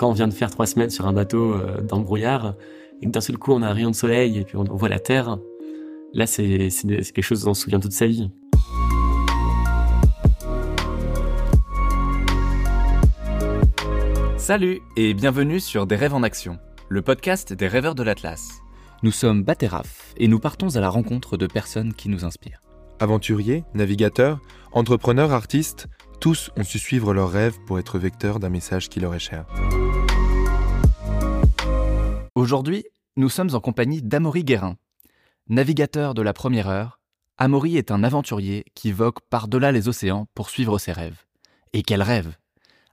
quand on vient de faire trois semaines sur un bateau euh, dans le brouillard et que d'un seul coup on a un rayon de soleil et puis on, voit la Terre, là c'est quelque chose dont on se souvient toute sa vie. Salut et bienvenue sur Des rêves en action, le podcast des rêveurs de l'Atlas. Nous sommes Bateraf et nous partons à la rencontre de personnes qui nous inspirent. Aventuriers, navigateurs, entrepreneurs, artistes, tous ont su suivre leurs rêves pour être vecteurs d'un message qui leur est cher. Aujourd'hui, nous sommes en compagnie d'Amaury Guérin. Navigateur de la première heure, Amaury est un aventurier qui vogue par-delà les océans pour suivre ses rêves. Et quel rêve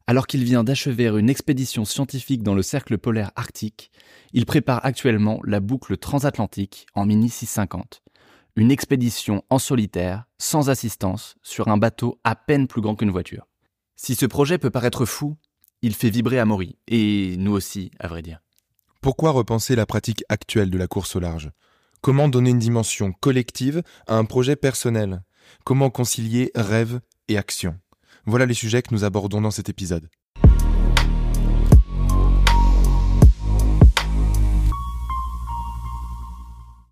Alors qu'il vient d'achever une expédition scientifique dans le cercle polaire arctique, il prépare actuellement la boucle transatlantique en Mini 650, une expédition en solitaire, sans assistance, sur un bateau à peine plus grand qu'une voiture. Si ce projet peut paraître fou, il fait vibrer Amaury, et nous aussi, à vrai dire. Pourquoi repenser la pratique actuelle de la course au large? Comment donner une dimension collective à un projet personnel? Comment concilier rêve et action? Voilà les sujets que nous abordons dans cet épisode.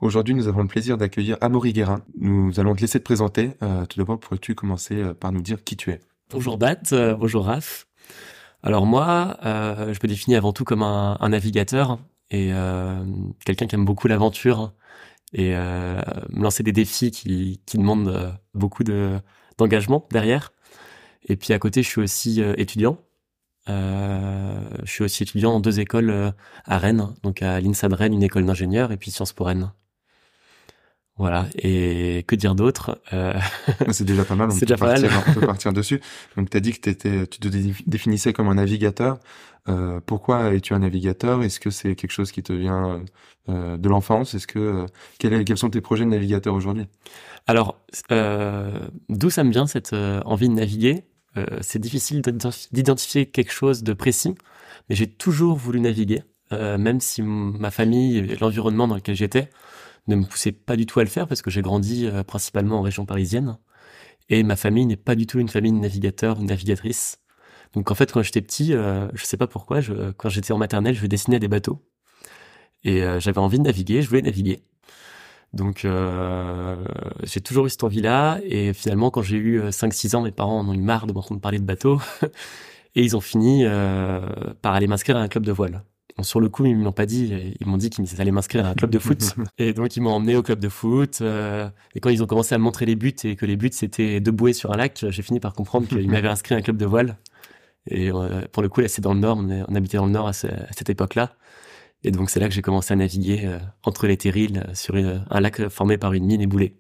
Aujourd'hui, nous avons le plaisir d'accueillir Amaury Guérin. Nous allons te laisser te présenter. Euh, tout d'abord, pourrais-tu commencer euh, par nous dire qui tu es? Bonjour Bat, euh, bonjour Raph. Alors moi, je me définis avant tout comme un, navigateur et quelqu'un qui aime beaucoup l'aventure et me lancer des défis qui, demandent beaucoup d'engagement derrière. Et puis à côté, je suis aussi étudiant. je suis aussi étudiant en deux écoles à Rennes, donc à l'INSA de Rennes, une école d'ingénieur, et puis Sciences pour Rennes. Voilà. Et que dire d'autre euh... C'est déjà pas mal. C'est déjà pas mal. on peut partir dessus. Donc, tu as dit que étais, tu te définissais comme un navigateur. Euh, pourquoi es-tu un navigateur? Est-ce que c'est quelque chose qui te vient euh, de l'enfance? Est-ce que euh, quels sont tes projets de navigateur aujourd'hui? Alors, euh, d'où ça me vient cette euh, envie de naviguer? C'est difficile d'identifier quelque chose de précis, mais j'ai toujours voulu naviguer, même si ma famille et l'environnement dans lequel j'étais ne me poussait pas du tout à le faire parce que j'ai grandi euh, principalement en région parisienne. Et ma famille n'est pas du tout une famille de navigateurs ou navigatrices. Donc en fait, quand j'étais petit, euh, je sais pas pourquoi, quand j'étais en maternelle, je dessinais des bateaux. Et euh, j'avais envie de naviguer, je voulais naviguer. Donc euh, j'ai toujours eu cette envie-là. Et finalement, quand j'ai eu 5-6 ans, mes parents en ont eu marre de m'entendre parler de bateaux. Et ils ont fini par aller m'inscrire à un club de voile sur le coup, ils m'ont pas dit. Ils m'ont dit qu'ils allaient m'inscrire à un club de foot. et donc, ils m'ont emmené au club de foot. Euh, et quand ils ont commencé à me montrer les buts et que les buts, c'était de bouées sur un lac, j'ai fini par comprendre qu'ils m'avaient inscrit à un club de voile. Et euh, pour le coup, là, c'est dans le nord. On, habitait dans le nord à, cette époque-là. Et donc, c'est là que j'ai commencé à naviguer euh, entre les terrils sur un lac formé par une mine éboulée.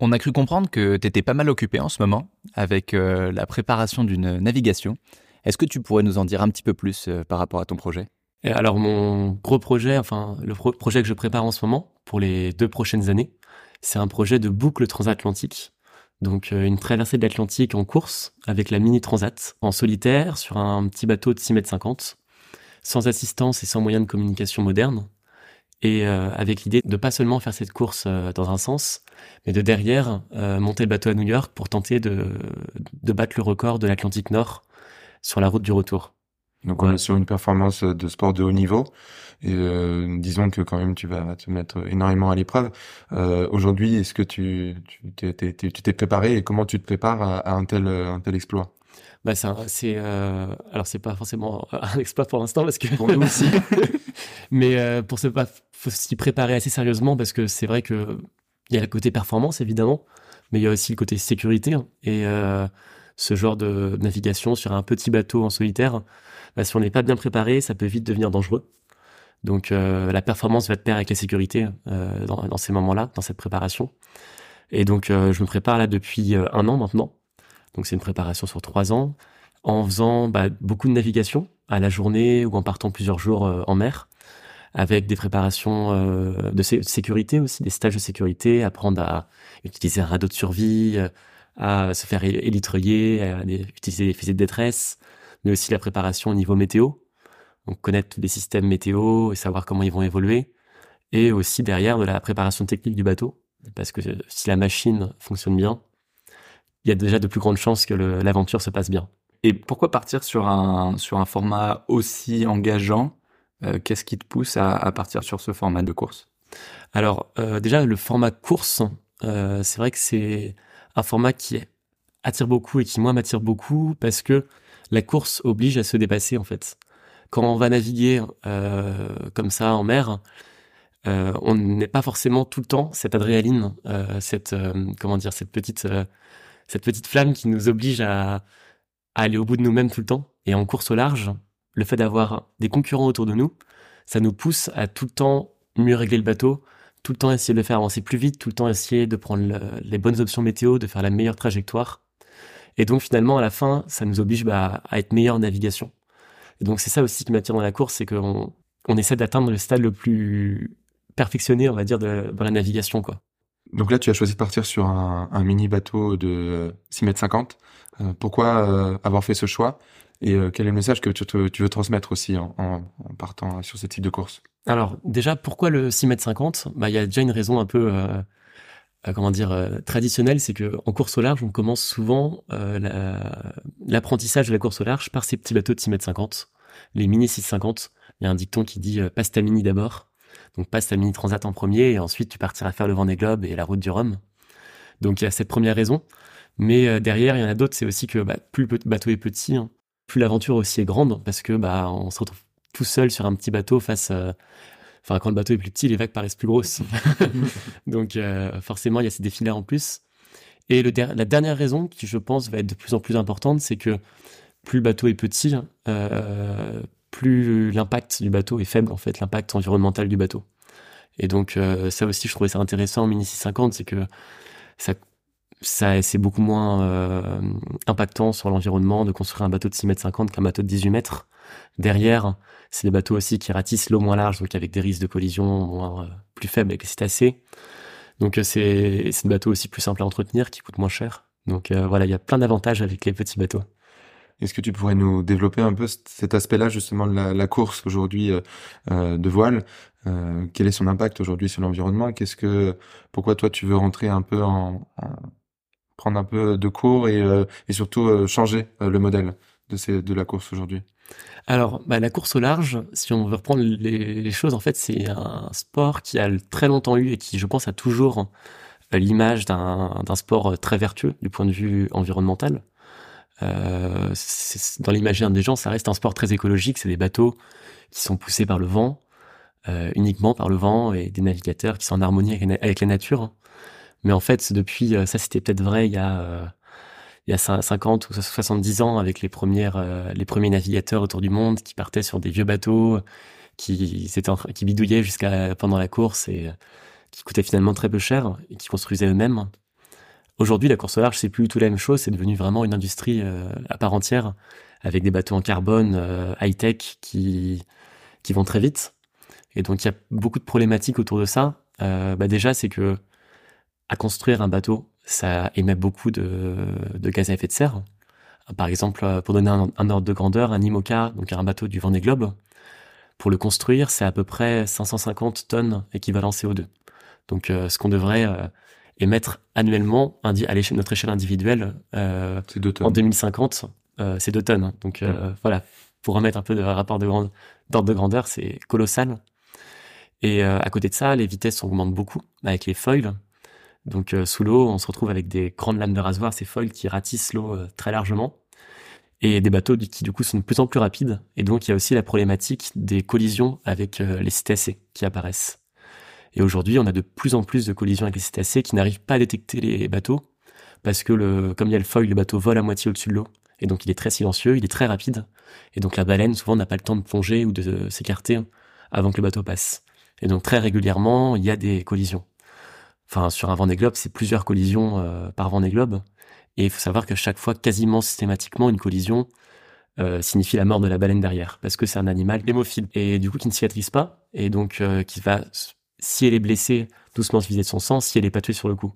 On a cru comprendre que tu étais pas mal occupé en ce moment avec la préparation d'une navigation. Est-ce que tu pourrais nous en dire un petit peu plus par rapport à ton projet? Et alors mon gros projet, enfin le projet que je prépare en ce moment pour les deux prochaines années, c'est un projet de boucle transatlantique. Donc euh, une traversée de l'Atlantique en course avec la mini transat en solitaire sur un petit bateau de 6 mètres 50, sans assistance et sans moyen de communication moderne. Et euh, avec l'idée de pas seulement faire cette course euh, dans un sens, mais de derrière monter le bateau à New York pour tenter de, de battre le record de l'Atlantique Nord sur la route du retour. Donc on est sur une performance de sport de haut niveau. Et euh, disons que quand même tu vas te mettre énormément à l'épreuve. Euh, Aujourd'hui, est-ce que tu tu t'es préparé et comment tu te prépares à, un tel un tel exploit? Bah c'est euh, alors c'est pas forcément un exploit pour l'instant parce que pour nous aussi. mais euh, pour faut s'y préparer assez sérieusement parce que c'est vrai que il y a le côté performance évidemment, mais il y a aussi le côté sécurité hein. et euh, ce genre de navigation sur un petit bateau en solitaire bah, si on n'est pas bien préparé, ça peut vite devenir dangereux. Donc euh, la performance va de pair avec la sécurité euh, dans, ces moments-là, dans cette préparation. Et donc euh, je me prépare là depuis un an maintenant. Donc c'est une préparation sur trois ans, en faisant bah, beaucoup de navigation à la journée ou en partant plusieurs jours en mer, avec des préparations de sécurité aussi, des stages de sécurité, apprendre à utiliser un radeau de survie, à se faire élitreiller, à utiliser des fusées de détresse, mais aussi la préparation au niveau météo. Donc connaître les systèmes météo et savoir comment ils vont évoluer. Et aussi derrière de la préparation technique du bateau. Parce que si la machine fonctionne bien, il y a déjà de plus grandes chances que l'aventure se passe bien. Et pourquoi partir sur un, sur un format aussi engageant euh, Qu'est-ce qui te pousse à, à, partir sur ce format de course? Alors, euh, déjà, le format course, euh, c'est vrai que c'est un format qui attire beaucoup et qui, moi, m'attire beaucoup parce que la course oblige à se dépasser, en fait. Quand on va naviguer euh, comme ça en mer, euh, on n'est pas forcément tout le temps cette adrénaline, cette comment dire, cette petite cette petite flamme qui nous oblige à, aller au bout de nous-mêmes tout le temps. Et en course au large, le fait d'avoir des concurrents autour de nous, ça nous pousse à tout le temps mieux régler le bateau, tout le temps essayer de le faire avancer plus vite, tout le temps essayer de prendre le, les bonnes options météo, de faire la meilleure trajectoire. Et donc finalement, à la fin, ça nous oblige bah, à être meilleur en navigation. Et donc c'est ça aussi qui m'attire dans la course, c'est qu'on on essaie d'atteindre le stade le plus perfectionné, on va dire, de, dans la navigation. quoi. Donc là, tu as choisi de partir sur un, un mini bateau de 6 mètres 50. Euh, pourquoi euh, avoir fait ce choix? Et euh, quel est le message que tu, tu veux transmettre aussi en, en, en, partant sur ce type de course? Alors déjà, pourquoi le 6 mètres 50 Bah, il y a déjà une raison un peu comment dire traditionnelle, c'est que en course au large, on commence souvent l'apprentissage la, de la course au large par ces petits bateaux de 6 mètres 50, les mini 650. Il y a un dicton qui dit passe ta mini d'abord. Donc passe ta mini transat en premier et ensuite tu partiras faire le Vendée Globe et la route du Rhum. Donc il y a cette première raison. Mais euh, derrière, il y en a d'autres, c'est aussi que bah, plus le bateau est petit, hein, plus l'aventure aussi est grande, parce que bah on se retrouve tout seul sur un petit bateau face. Euh, enfin, quand le bateau est plus petit, les vagues paraissent plus grosses. Donc euh, forcément, il y a ces défis-là en plus. Et le la dernière raison, qui je pense va être de plus en plus importante, c'est que plus le bateau est petit, euh, plus l'impact du bateau est faible, en fait, l'impact environnemental du bateau. Et donc, euh, ça aussi, je trouvais ça intéressant en Mini 650, c'est que ça ça c'est beaucoup moins euh, impactant sur l'environnement de construire un bateau de 6 mètres 50 qu'un bateau de 18 mètres. Derrière, c'est des bateaux aussi qui ratissent l'eau moins large, donc avec des risques de collision moins, euh, plus faibles avec les cétacés. Donc euh, c'est des bateaux aussi plus simples à entretenir, qui coûtent moins cher. Donc euh, voilà, il y a plein d'avantages avec les petits bateaux. Est-ce que tu pourrais nous développer un peu cet aspect-là justement de la, course aujourd'hui de voile? Quel est son impact aujourd'hui sur l'environnement? Qu'est-ce que, pourquoi toi tu veux rentrer un peu en, en prendre un peu de cours et, surtout changer le modèle de, de la course aujourd'hui? Alors, bah, la course au large, si on veut reprendre les, choses, en fait, c'est un sport qui a très longtemps eu et qui, je pense, a toujours l'image d'un sport très vertueux du point de vue environnemental. Euh, dans l'imaginaire des gens, ça reste un sport très écologique. C'est des bateaux qui sont poussés par le vent, euh, uniquement par le vent, et des navigateurs qui sont en harmonie avec, avec la nature. Mais en fait, depuis, euh, ça c'était peut-être vrai il y a euh, il y a 50 ou 70 ans avec les premières euh, les premiers navigateurs autour du monde qui partaient sur des vieux bateaux qui qui bidouillaient jusqu'à pendant la course et qui coûtaient finalement très peu cher et qui construisaient eux-mêmes. Aujourd'hui, la course au large, c'est plus tout la même chose, c'est devenu vraiment une industrie euh, à part entière avec des bateaux en carbone euh, high-tech qui qui vont très vite. Et donc il y a beaucoup de problématiques autour de ça. Euh, bah déjà, c'est que à construire un bateau, ça émet beaucoup de, de gaz à effet de serre. Par exemple, euh, pour donner un, un, ordre de grandeur, un IMOCA, donc un bateau du Vendée Globe, pour le construire, c'est à peu près 550 tonnes équivalent CO2. Donc, euh, ce qu'on devrait euh, émettre annuellement à notre échelle individuelle euh, en 2050, euh, c'est 2 tonnes. Donc, voilà, pour remettre un peu de rapport de d'ordre de grandeur, c'est colossal. Et à côté de ça, les vitesses augmentent beaucoup avec les foils. Donc euh, sous l'eau, on se retrouve avec des grandes lames de rasoir, ces foils qui ratissent l'eau euh, très largement, et des bateaux qui du coup sont de plus en plus rapides. Et donc il y a aussi la problématique des collisions avec euh, les cétacés qui apparaissent. Et aujourd'hui, on a de plus en plus de collisions avec les cétacés qui n'arrivent pas à détecter les bateaux, parce que le, comme il y a le foil, le bateau vole à moitié au-dessus de l'eau. Et donc il est très silencieux, il est très rapide. Et donc la baleine, souvent, n'a pas le temps de plonger ou de s'écarter avant que le bateau passe. Et donc très régulièrement, il y a des collisions enfin sur un Vendée Globe, c'est plusieurs collisions euh, par Vendée Globe. Et il faut savoir que chaque fois, quasiment systématiquement, une collision euh, signifie la mort de la baleine derrière, parce que c'est un animal hémophile et du coup qui ne cicatrise pas et donc euh, qui va, si elle est blessée, doucement se vider de son sang, si elle est pas tuée sur le coup.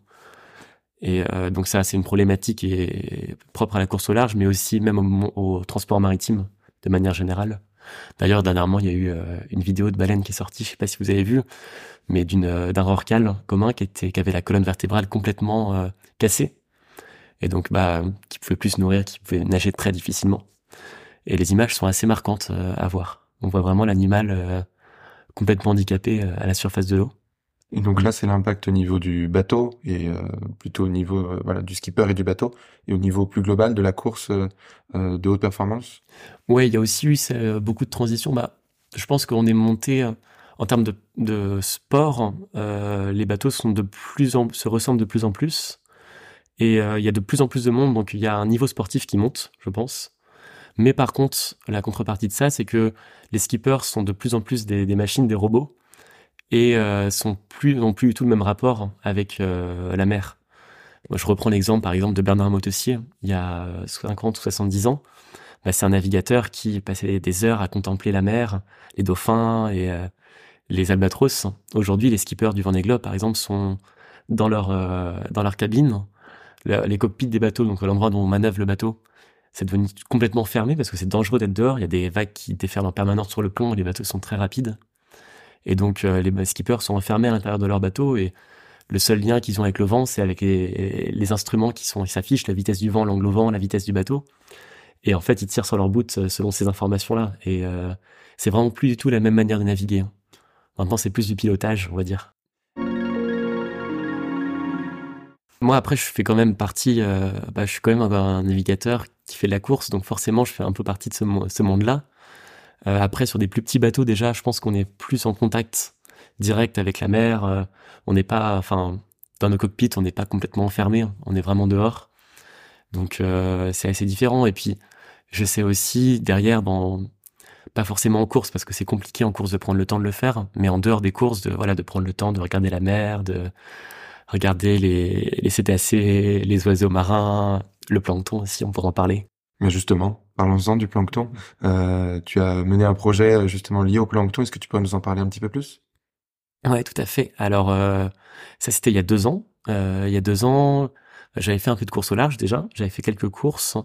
Et euh, donc ça, c'est une problématique est propre à la course au large, mais aussi même au, au transport maritime de manière générale. D'ailleurs, dernièrement, il y a eu euh, une vidéo de baleine qui est sortie, je sais pas si vous avez vu, mais d'une euh, d'un rorcal commun qui avait la colonne vertébrale complètement euh, cassée et donc bah qui pouvaient plus se nourrir, qui pouvaient nager très difficilement. Et les images sont assez marquantes à voir. On voit vraiment l'animal complètement handicapé à la surface de l'eau. Et donc là, c'est l'impact au niveau du bateau et euh, plutôt au niveau euh, voilà du skipper et du bateau et au niveau plus global de la course euh, de haute performance. Ouais, il y a aussi eu beaucoup de transitions. Bah, je pense qu'on est monté en termes de, de sport. les bateaux sont de plus en, se ressemblent de plus en plus et il y a de plus en plus de monde. Donc il y a un niveau sportif qui monte, je pense. Mais par contre, la contrepartie de ça, c'est que les skippers sont de plus en plus des, des machines, des robots et euh, sont plus n'ont plus du tout le même rapport avec euh, la mer. Moi, je reprends l'exemple par exemple de Bernard Motossier, il y a 50 ou 70 ans. Bah, c'est un navigateur qui passait des heures à contempler la mer, les dauphins et euh, les albatros. Aujourd'hui, les skippers du Vendée Globe, par exemple, sont dans leur euh, dans leur cabine, les cockpits des bateaux, donc l'endroit dont on manœuvre le bateau, c'est devenu complètement fermé parce que c'est dangereux d'être dehors. Il y a des vagues qui déferlent en permanence sur le plomb et les bateaux sont très rapides. Et donc, euh, les skippers sont enfermés à l'intérieur de leur bateau et le seul lien qu'ils ont avec le vent, c'est avec les, instruments qui sont, s'affichent la vitesse du vent, l'angle au vent, la vitesse du bateau. Et en fait, ils tirent sur leur bout euh, selon ces informations-là. Et euh, c'est vraiment plus du tout la même manière de naviguer. Hein. Maintenant, c'est plus du pilotage, on va dire. Moi, après, je fais quand même partie. bah, je suis quand même un, navigateur qui fait de la course, donc forcément, je fais un peu partie de ce monde-là. Euh, après, sur des plus petits bateaux, déjà, je pense qu'on est plus en contact direct avec la mer. Euh, on n'est pas, enfin, dans nos cockpits, on n'est pas complètement enfermé. On est vraiment dehors. Donc, euh, c'est assez différent. Et puis, je sais aussi derrière, dans, pas forcément en course parce que c'est compliqué en course de prendre le temps de le faire, mais en dehors des courses, de voilà, de prendre le temps de regarder la mer, de regarder les, les cétacés, les oiseaux marins, le plancton aussi, on pourra en parler. Mais justement, parlons-en du plancton. Euh, tu as mené un projet euh, justement lié au plancton. Est-ce que tu peux nous en parler un petit peu plus? Ouais, tout à fait. Alors, euh, ça c'était il y a deux ans. Euh, il y a deux ans, j'avais fait un peu de course au large déjà. J'avais fait quelques courses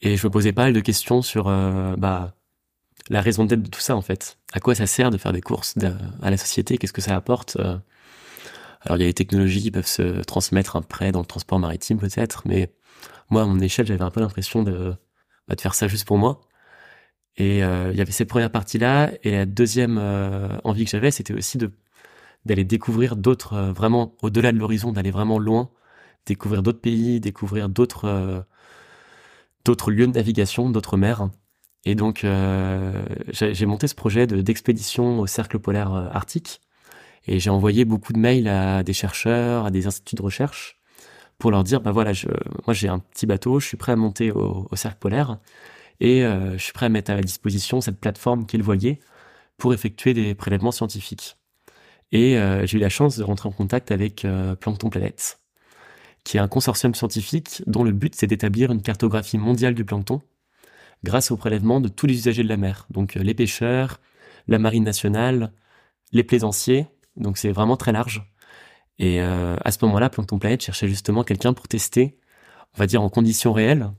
et je me posais pas mal de questions sur bah, la raison d'être de tout ça en fait. À quoi ça sert de faire des courses à la société? Qu'est-ce que ça apporte? Alors, il y a des technologies qui peuvent se transmettre après dans le transport maritime peut-être, mais moi, à mon échelle, j'avais un peu l'impression de, bah, de faire ça juste pour moi. Et euh, il y avait cette première partie-là. Et la deuxième euh, envie que j'avais, c'était aussi de d'aller découvrir d'autres, euh, vraiment au-delà de l'horizon, d'aller vraiment loin, découvrir d'autres pays, découvrir d'autres d'autres lieux de navigation, d'autres mers. Et donc, j'ai monté ce projet de d'expédition au cercle polaire arctique. Et j'ai envoyé beaucoup de mails à des chercheurs, à des instituts de recherche, pour leur dire bah voilà, moi j'ai un petit bateau, je suis prêt à monter au, cercle polaire et euh, je suis prêt à mettre à disposition cette plateforme qui est le voilier pour effectuer des prélèvements scientifiques. Et euh, j'ai eu la chance de rentrer en contact avec euh, Plankton Planète, qui est un consortium scientifique dont le but c'est d'établir une cartographie mondiale du plancton grâce au prélèvement de tous les usagers de la mer, donc les pêcheurs, la marine nationale, les plaisanciers, donc c'est vraiment très large. Et euh, à ce moment-là, Plankton Planet cherchait justement quelqu'un pour tester, on va dire en conditions réelles,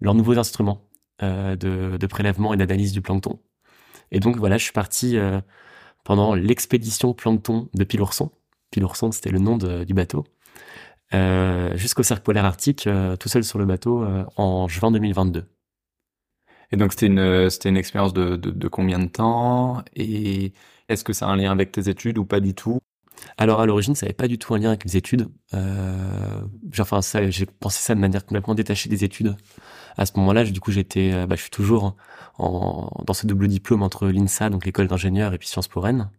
leurs nouveaux instruments euh, de, de, prélèvement et d'analyse du plancton. Et donc voilà, je suis parti euh, pendant l'expédition plancton de Pilourson. Pilourson, c'était le nom du bateau. Euh, jusqu'au cercle polaire arctique, euh, tout seul sur le bateau, euh, en juin 2022. Et donc c'était une c'était une expérience de, de, de combien de temps? Et est-ce que ça a un lien avec tes études ou pas du tout? Alors à l'origine, ça n'avait pas du tout un lien avec les études. Euh, enfin, j'ai pensé ça de manière complètement détachée des études. À ce moment-là, du coup, j'étais, euh, bah, je suis toujours en, dans ce double diplôme entre l'INSA, donc l'école d'ingénieur, et puis Sciences Po Rennes.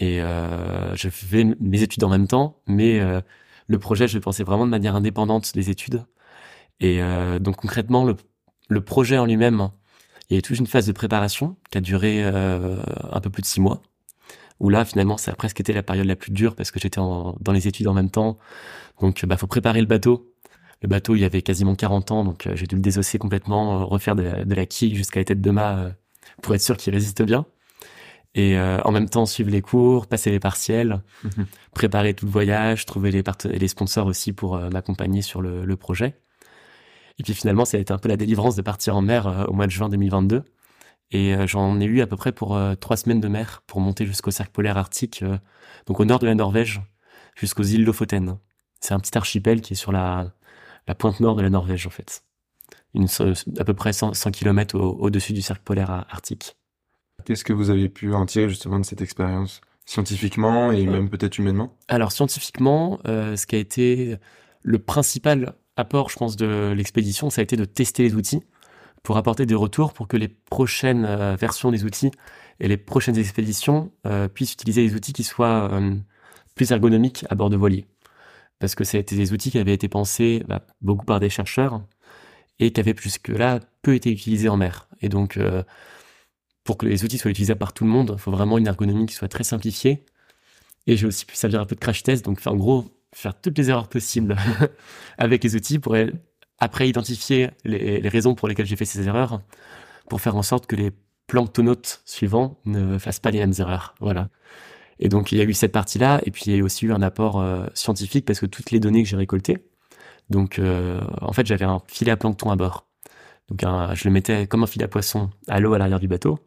Et euh, je fais mes études en même temps, mais euh, le projet, je pensais vraiment de manière indépendante des études. Et euh, donc concrètement, le, projet en lui-même, il y a toute une phase de préparation qui a duré un peu plus de six mois où là finalement ça a presque été la période la plus dure parce que j'étais dans les études en même temps. Donc bah faut préparer le bateau. Le bateau il y avait quasiment 40 ans donc euh, j'ai dû le désosser complètement, euh, refaire de, de, la quille jusqu'à la tête de mât euh, pour être sûr qu'il résiste bien. Et en même temps suivre les cours, passer les partiels, mhm. préparer tout le voyage, trouver les, les sponsors aussi pour m'accompagner sur le, le, projet. Et puis finalement ça a été un peu la délivrance de partir en mer au mois de juin 2022 et euh, j'en ai eu à peu près pour euh, trois semaines de mer pour monter jusqu'au cercle polaire arctique, euh, donc au nord de la Norvège, jusqu'aux îles Lofoten. C'est un petit archipel qui est sur la, la pointe nord de la Norvège en fait. Une, à peu près 100, 100 km au-dessus du cercle polaire arctique. Qu'est-ce que vous avez pu en tirer justement de cette expérience scientifiquement et même peut-être humainement? Alors scientifiquement, euh, ce qui a été le principal apport, je pense, de l'expédition, ça a été de tester les outils pour apporter des retours pour que les prochaines euh, versions des outils et les prochaines expéditions euh, puissent utiliser des outils qui soient euh, plus ergonomiques à bord de voiliers. Parce que été des outils qui avaient été pensés bah, beaucoup par des chercheurs et qui avaient jusque-là peu été utilisés en mer. Et donc, pour que les outils soient utilisables par tout le monde, il faut vraiment une ergonomie qui soit très simplifiée. Et j'ai aussi pu servir un peu de crash test, donc en gros, faire toutes les erreurs possibles avec les outils pour après identifier les, raisons pour lesquelles j'ai fait ces erreurs, pour faire en sorte que les planctonautes suivants ne fassent pas les mêmes erreurs. Voilà. Et donc il y a eu cette partie-là, et puis il y a eu aussi eu un apport euh, scientifique parce que toutes les données que j'ai récoltées, donc euh, en fait j'avais un filet à plancton à bord. Donc je le mettais comme un filet à poisson à l'eau à l'arrière du bateau.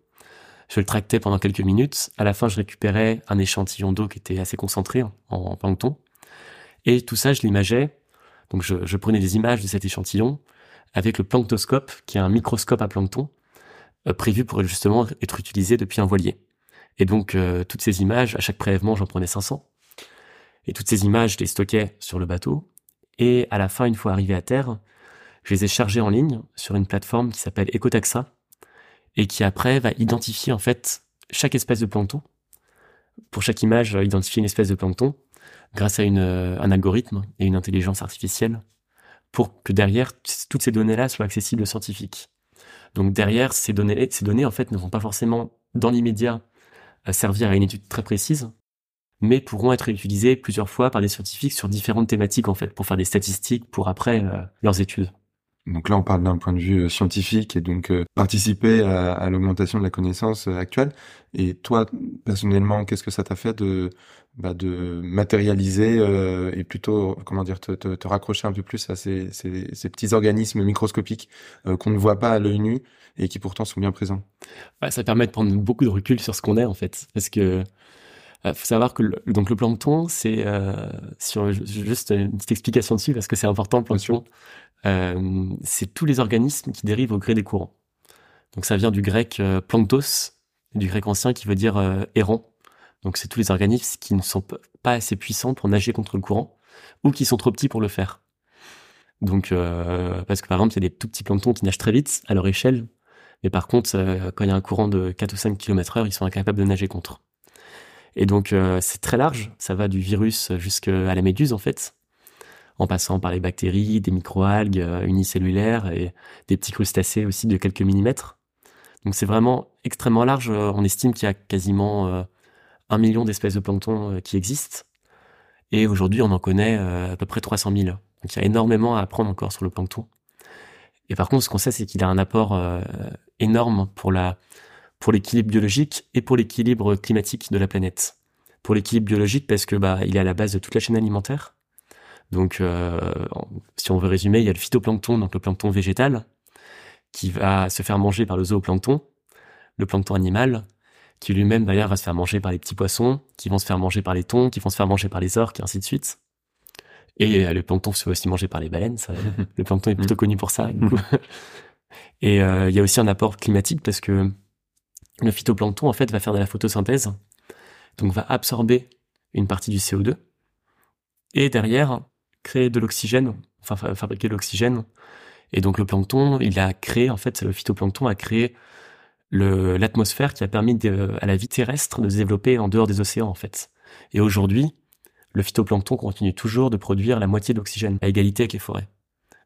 Je le tractais pendant quelques minutes. À la fin, je récupérais un échantillon d'eau qui était assez concentré en, en plancton. Et tout ça, je l'imageais. Donc je, prenais des images de cet échantillon avec le planctoscope, qui est un microscope à plancton, euh, prévu pour justement être utilisé depuis un voilier. Et donc euh, toutes ces images, à chaque prélèvement, j'en prenais 500. Et toutes ces images, je les stockais sur le bateau. Et à la fin, une fois arrivé à terre, je les ai chargées en ligne sur une plateforme qui s'appelle Ecotaxa et qui après va identifier en fait chaque espèce de plancton. Pour chaque image, identifier une espèce de plancton grâce à une, euh, un algorithme et une intelligence artificielle pour que derrière, toutes ces données-là soient accessibles aux scientifiques. Donc derrière, ces données, ces données, en fait, ne vont pas forcément, dans l'immédiat, euh, servir à une étude très précise, mais pourront être utilisées plusieurs fois par des scientifiques sur différentes thématiques, en fait, pour faire des statistiques pour après euh, leurs études. Donc là, on parle d'un point de vue scientifique et donc participer à, l'augmentation de la connaissance actuelle. Et toi, personnellement, qu'est-ce que ça t'a fait de bah, matérialiser euh, et plutôt comment dire te, raccrocher un peu plus à ces, petits organismes microscopiques euh, qu'on ne voit pas à l'œil nu et qui pourtant sont bien présents? Ouais, ça permet de prendre beaucoup de recul sur ce qu'on est en fait, parce que euh, faut savoir que le, donc le plancton, c'est euh, sur juste une petite explication dessus parce que c'est important le plancton. Euh, c'est tous les organismes qui dérivent au gré des courants. Donc ça vient du grec euh, planctos, du grec ancien qui veut dire errant. Donc c'est tous les organismes qui ne sont pas assez puissants pour nager contre le courant ou qui sont trop petits pour le faire. Donc euh, parce que par exemple, il y a des tout petits planctons qui nagent très vite à leur échelle, mais par contre, euh, quand il y a un courant de 4 ou 5 km heure, ils sont incapables de nager contre. Et donc euh, c'est très large, ça va du virus jusqu'à la méduse en fait, en passant par les bactéries, des microalgues unicellulaires et des petits crustacés aussi de quelques millimètres. Donc c'est vraiment extrêmement large. On estime qu'il y a quasiment un million d'espèces de plancton euh, qui existent. Et aujourd'hui, on en connaît euh, à peu près 300 000. Donc il y a énormément à apprendre encore sur le plancton. Et par contre, ce qu'on sait, c'est qu'il a un apport euh, énorme pour la pour l'équilibre biologique et pour l'équilibre climatique de la planète. Pour l'équilibre biologique, parce que bah il est à la base de toute la chaîne alimentaire. Donc, si on veut résumer, il y a le phytoplancton, donc le plancton végétal, qui va se faire manger par le zooplancton, le plancton animal, qui lui-même d'ailleurs va se faire manger par les petits poissons, qui vont se faire manger par les thons, qui vont se faire manger par les orques, et ainsi de suite. Et euh, le plancton se fait aussi manger par les baleines. Ça, le plancton est plutôt connu pour ça. et euh, il y a aussi un apport climatique parce que le phytoplancton en fait va faire de la photosynthèse, donc va absorber une partie du CO2 et derrière créer de l'oxygène, enfin fabriquer de l'oxygène. Et donc le plancton, il a créé en fait le phytoplancton a créé l'atmosphère qui a permis à la vie terrestre de se développer en dehors des océans en fait. Et aujourd'hui, le phytoplancton continue toujours de produire la moitié d'oxygène à égalité avec les forêts.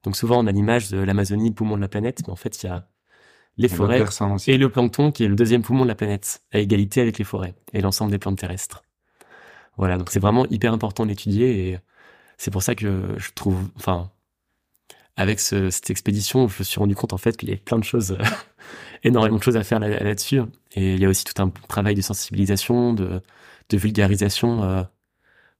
Donc souvent on a l'image de l'Amazonie, le poumon de la planète, mais en fait il y a les forêts et le plancton qui est le deuxième poumon de la planète à égalité avec les forêts et l'ensemble des plantes terrestres. Voilà, donc c'est vraiment hyper important d'étudier et c'est pour ça que je trouve, enfin, avec ce, cette expédition, je me suis rendu compte en fait qu'il y avait plein de choses, énormément de choses à faire là-dessus. et il y a aussi tout un travail de sensibilisation, de, de vulgarisation euh,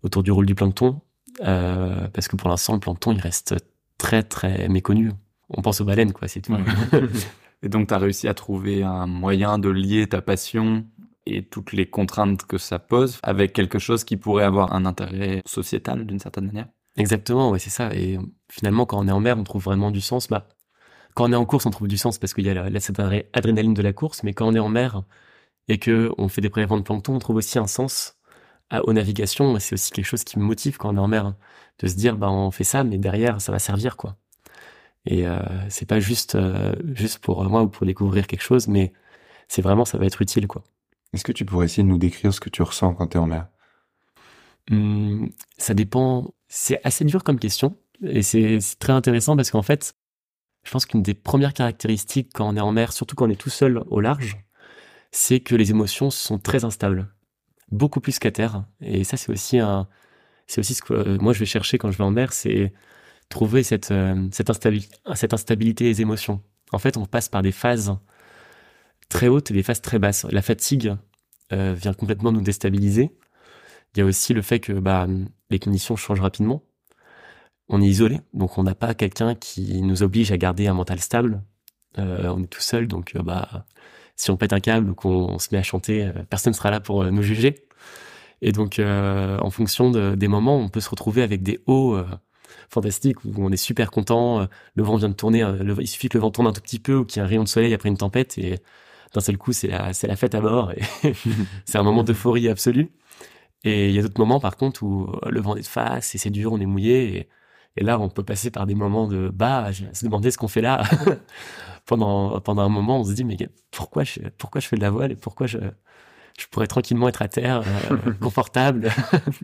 autour du rôle du plancton, euh, parce que pour l'instant, le plancton, il reste très très méconnu. On pense aux baleines, quoi, c'est tout. et donc, tu as réussi à trouver un moyen de lier ta passion et toutes les contraintes que ça pose avec quelque chose qui pourrait avoir un intérêt sociétal d'une certaine manière Exactement, ouais, c'est ça. Et finalement, quand on est en mer, on trouve vraiment du sens. Bah, quand on est en course, on trouve du sens parce qu'il y a la, cette adrénaline de la course. Mais quand on est en mer et que on fait des prélèvements de plancton, on trouve aussi un sens à, aux navigations. C'est aussi quelque chose qui me motive quand on est en mer, de se dire, bah, on fait ça, mais derrière, ça va servir, quoi. Et euh, c'est pas juste euh, juste pour moi ou pour découvrir quelque chose, mais c'est vraiment ça va être utile, quoi. Est-ce que tu pourrais essayer de nous décrire ce que tu ressens quand tu es en mer? Hum, ça dépend. C'est assez dur comme question. Et c'est très intéressant parce qu'en fait, je pense qu'une des premières caractéristiques quand on est en mer, surtout quand on est tout seul au large, c'est que les émotions sont très instables. Beaucoup plus qu'à terre. Et ça, c'est aussi un, c'est aussi ce que euh, moi je vais chercher quand je vais en mer, c'est trouver cette, euh, cette, instabilité, des émotions. En fait, on passe par des phases très hautes et des phases très basses. La fatigue euh, vient complètement nous déstabiliser. Il y a aussi le fait que bah, les conditions changent rapidement. On est isolé, donc on n'a pas quelqu'un qui nous oblige à garder un mental stable. Euh, on est tout seul, donc bah, si on pète un câble ou qu'on se met à chanter, personne ne sera là pour nous juger. Et donc, en fonction de, des moments, on peut se retrouver avec des hauts fantastiques où on est super content. le vent vient de tourner, il suffit que le vent tourne un tout petit peu ou qu'il y ait un rayon de soleil après une tempête et d'un seul coup, c'est la, la fête à mort. Et c'est un moment d'euphorie absolue. Et il y a d'autres moments, par contre, où euh, le vent est de face et c'est dur, on est mouillé. Et, là, on peut passer par des moments de bah, se demander ce qu'on fait là. pendant, pendant un moment, on se dit, mais pourquoi je, pourquoi je fais de la voile et pourquoi je, je pourrais tranquillement être à terre, euh, confortable.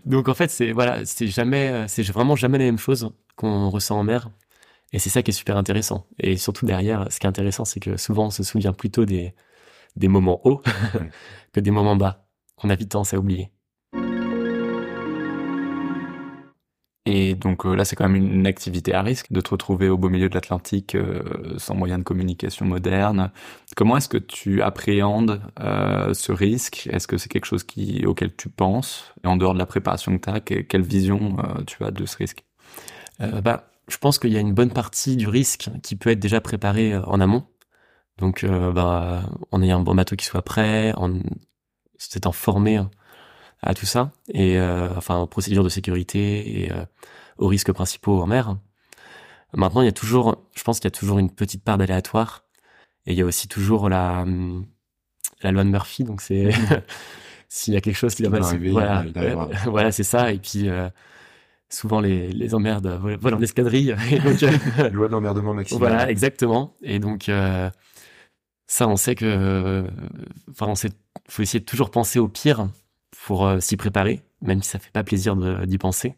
Donc en fait, c'est voilà, c'est jamais, euh, c'est vraiment jamais la même chose qu'on ressent en mer. Et c'est ça qui est super intéressant. Et surtout derrière, ce qui est intéressant, c'est que souvent on se souvient plutôt des, des moments hauts que des moments bas qu'on a vite tendance à oublier. Et donc euh, là, c'est quand même une activité à risque de te retrouver au beau milieu de l'Atlantique euh, sans moyen de communication moderne. Comment est-ce que tu appréhendes euh, ce risque? Est-ce que c'est quelque chose auquel tu penses? Et en dehors de la préparation que tu as, quelle vision tu as de ce risque? Bah, Je pense qu'il y a une bonne partie du risque qui peut être déjà préparé en amont. Donc, bah, en ayant un bon bateau qui soit prêt, en s'étant formé à tout ça et euh, enfin aux procédures de sécurité et euh, aux risques principaux en mer. Maintenant, il y a toujours, je pense qu'il y a toujours une petite part d'aléatoire et il y a aussi toujours la la loi de Murphy. Donc c'est s'il y a quelque chose qui doit mal arriver, voilà, voilà c'est ça. Et puis euh, souvent les les emmerdes volent en escadrille. Donc, euh, loi de l'emmerdement maximum. Voilà, exactement. Et donc euh, ça, on sait que, enfin, on sait, faut essayer de toujours penser au pire pour euh, s'y préparer, même si ça fait pas plaisir d'y penser.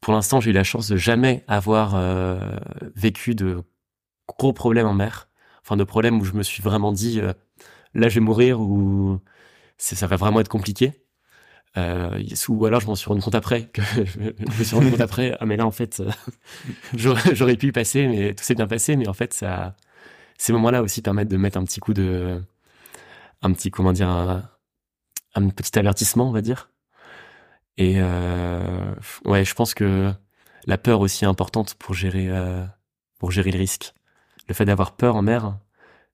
Pour l'instant, j'ai eu la chance de jamais avoir euh, vécu de gros problèmes en mer, enfin de problèmes où je me suis vraiment dit euh, là je vais mourir ou ça va vraiment être compliqué. Ou alors je m'en suis rendu compte après que je me suis rendu compte après ah mais là en fait j'aurais pu y passer mais tout s'est bien passé mais en fait ces moments-là aussi permettent de mettre un petit coup de un petit comment dire un, un petit avertissement, on va dire. Et euh, ouais, je pense que la peur aussi est importante pour gérer euh, pour gérer le risque. Le fait d'avoir peur en mer,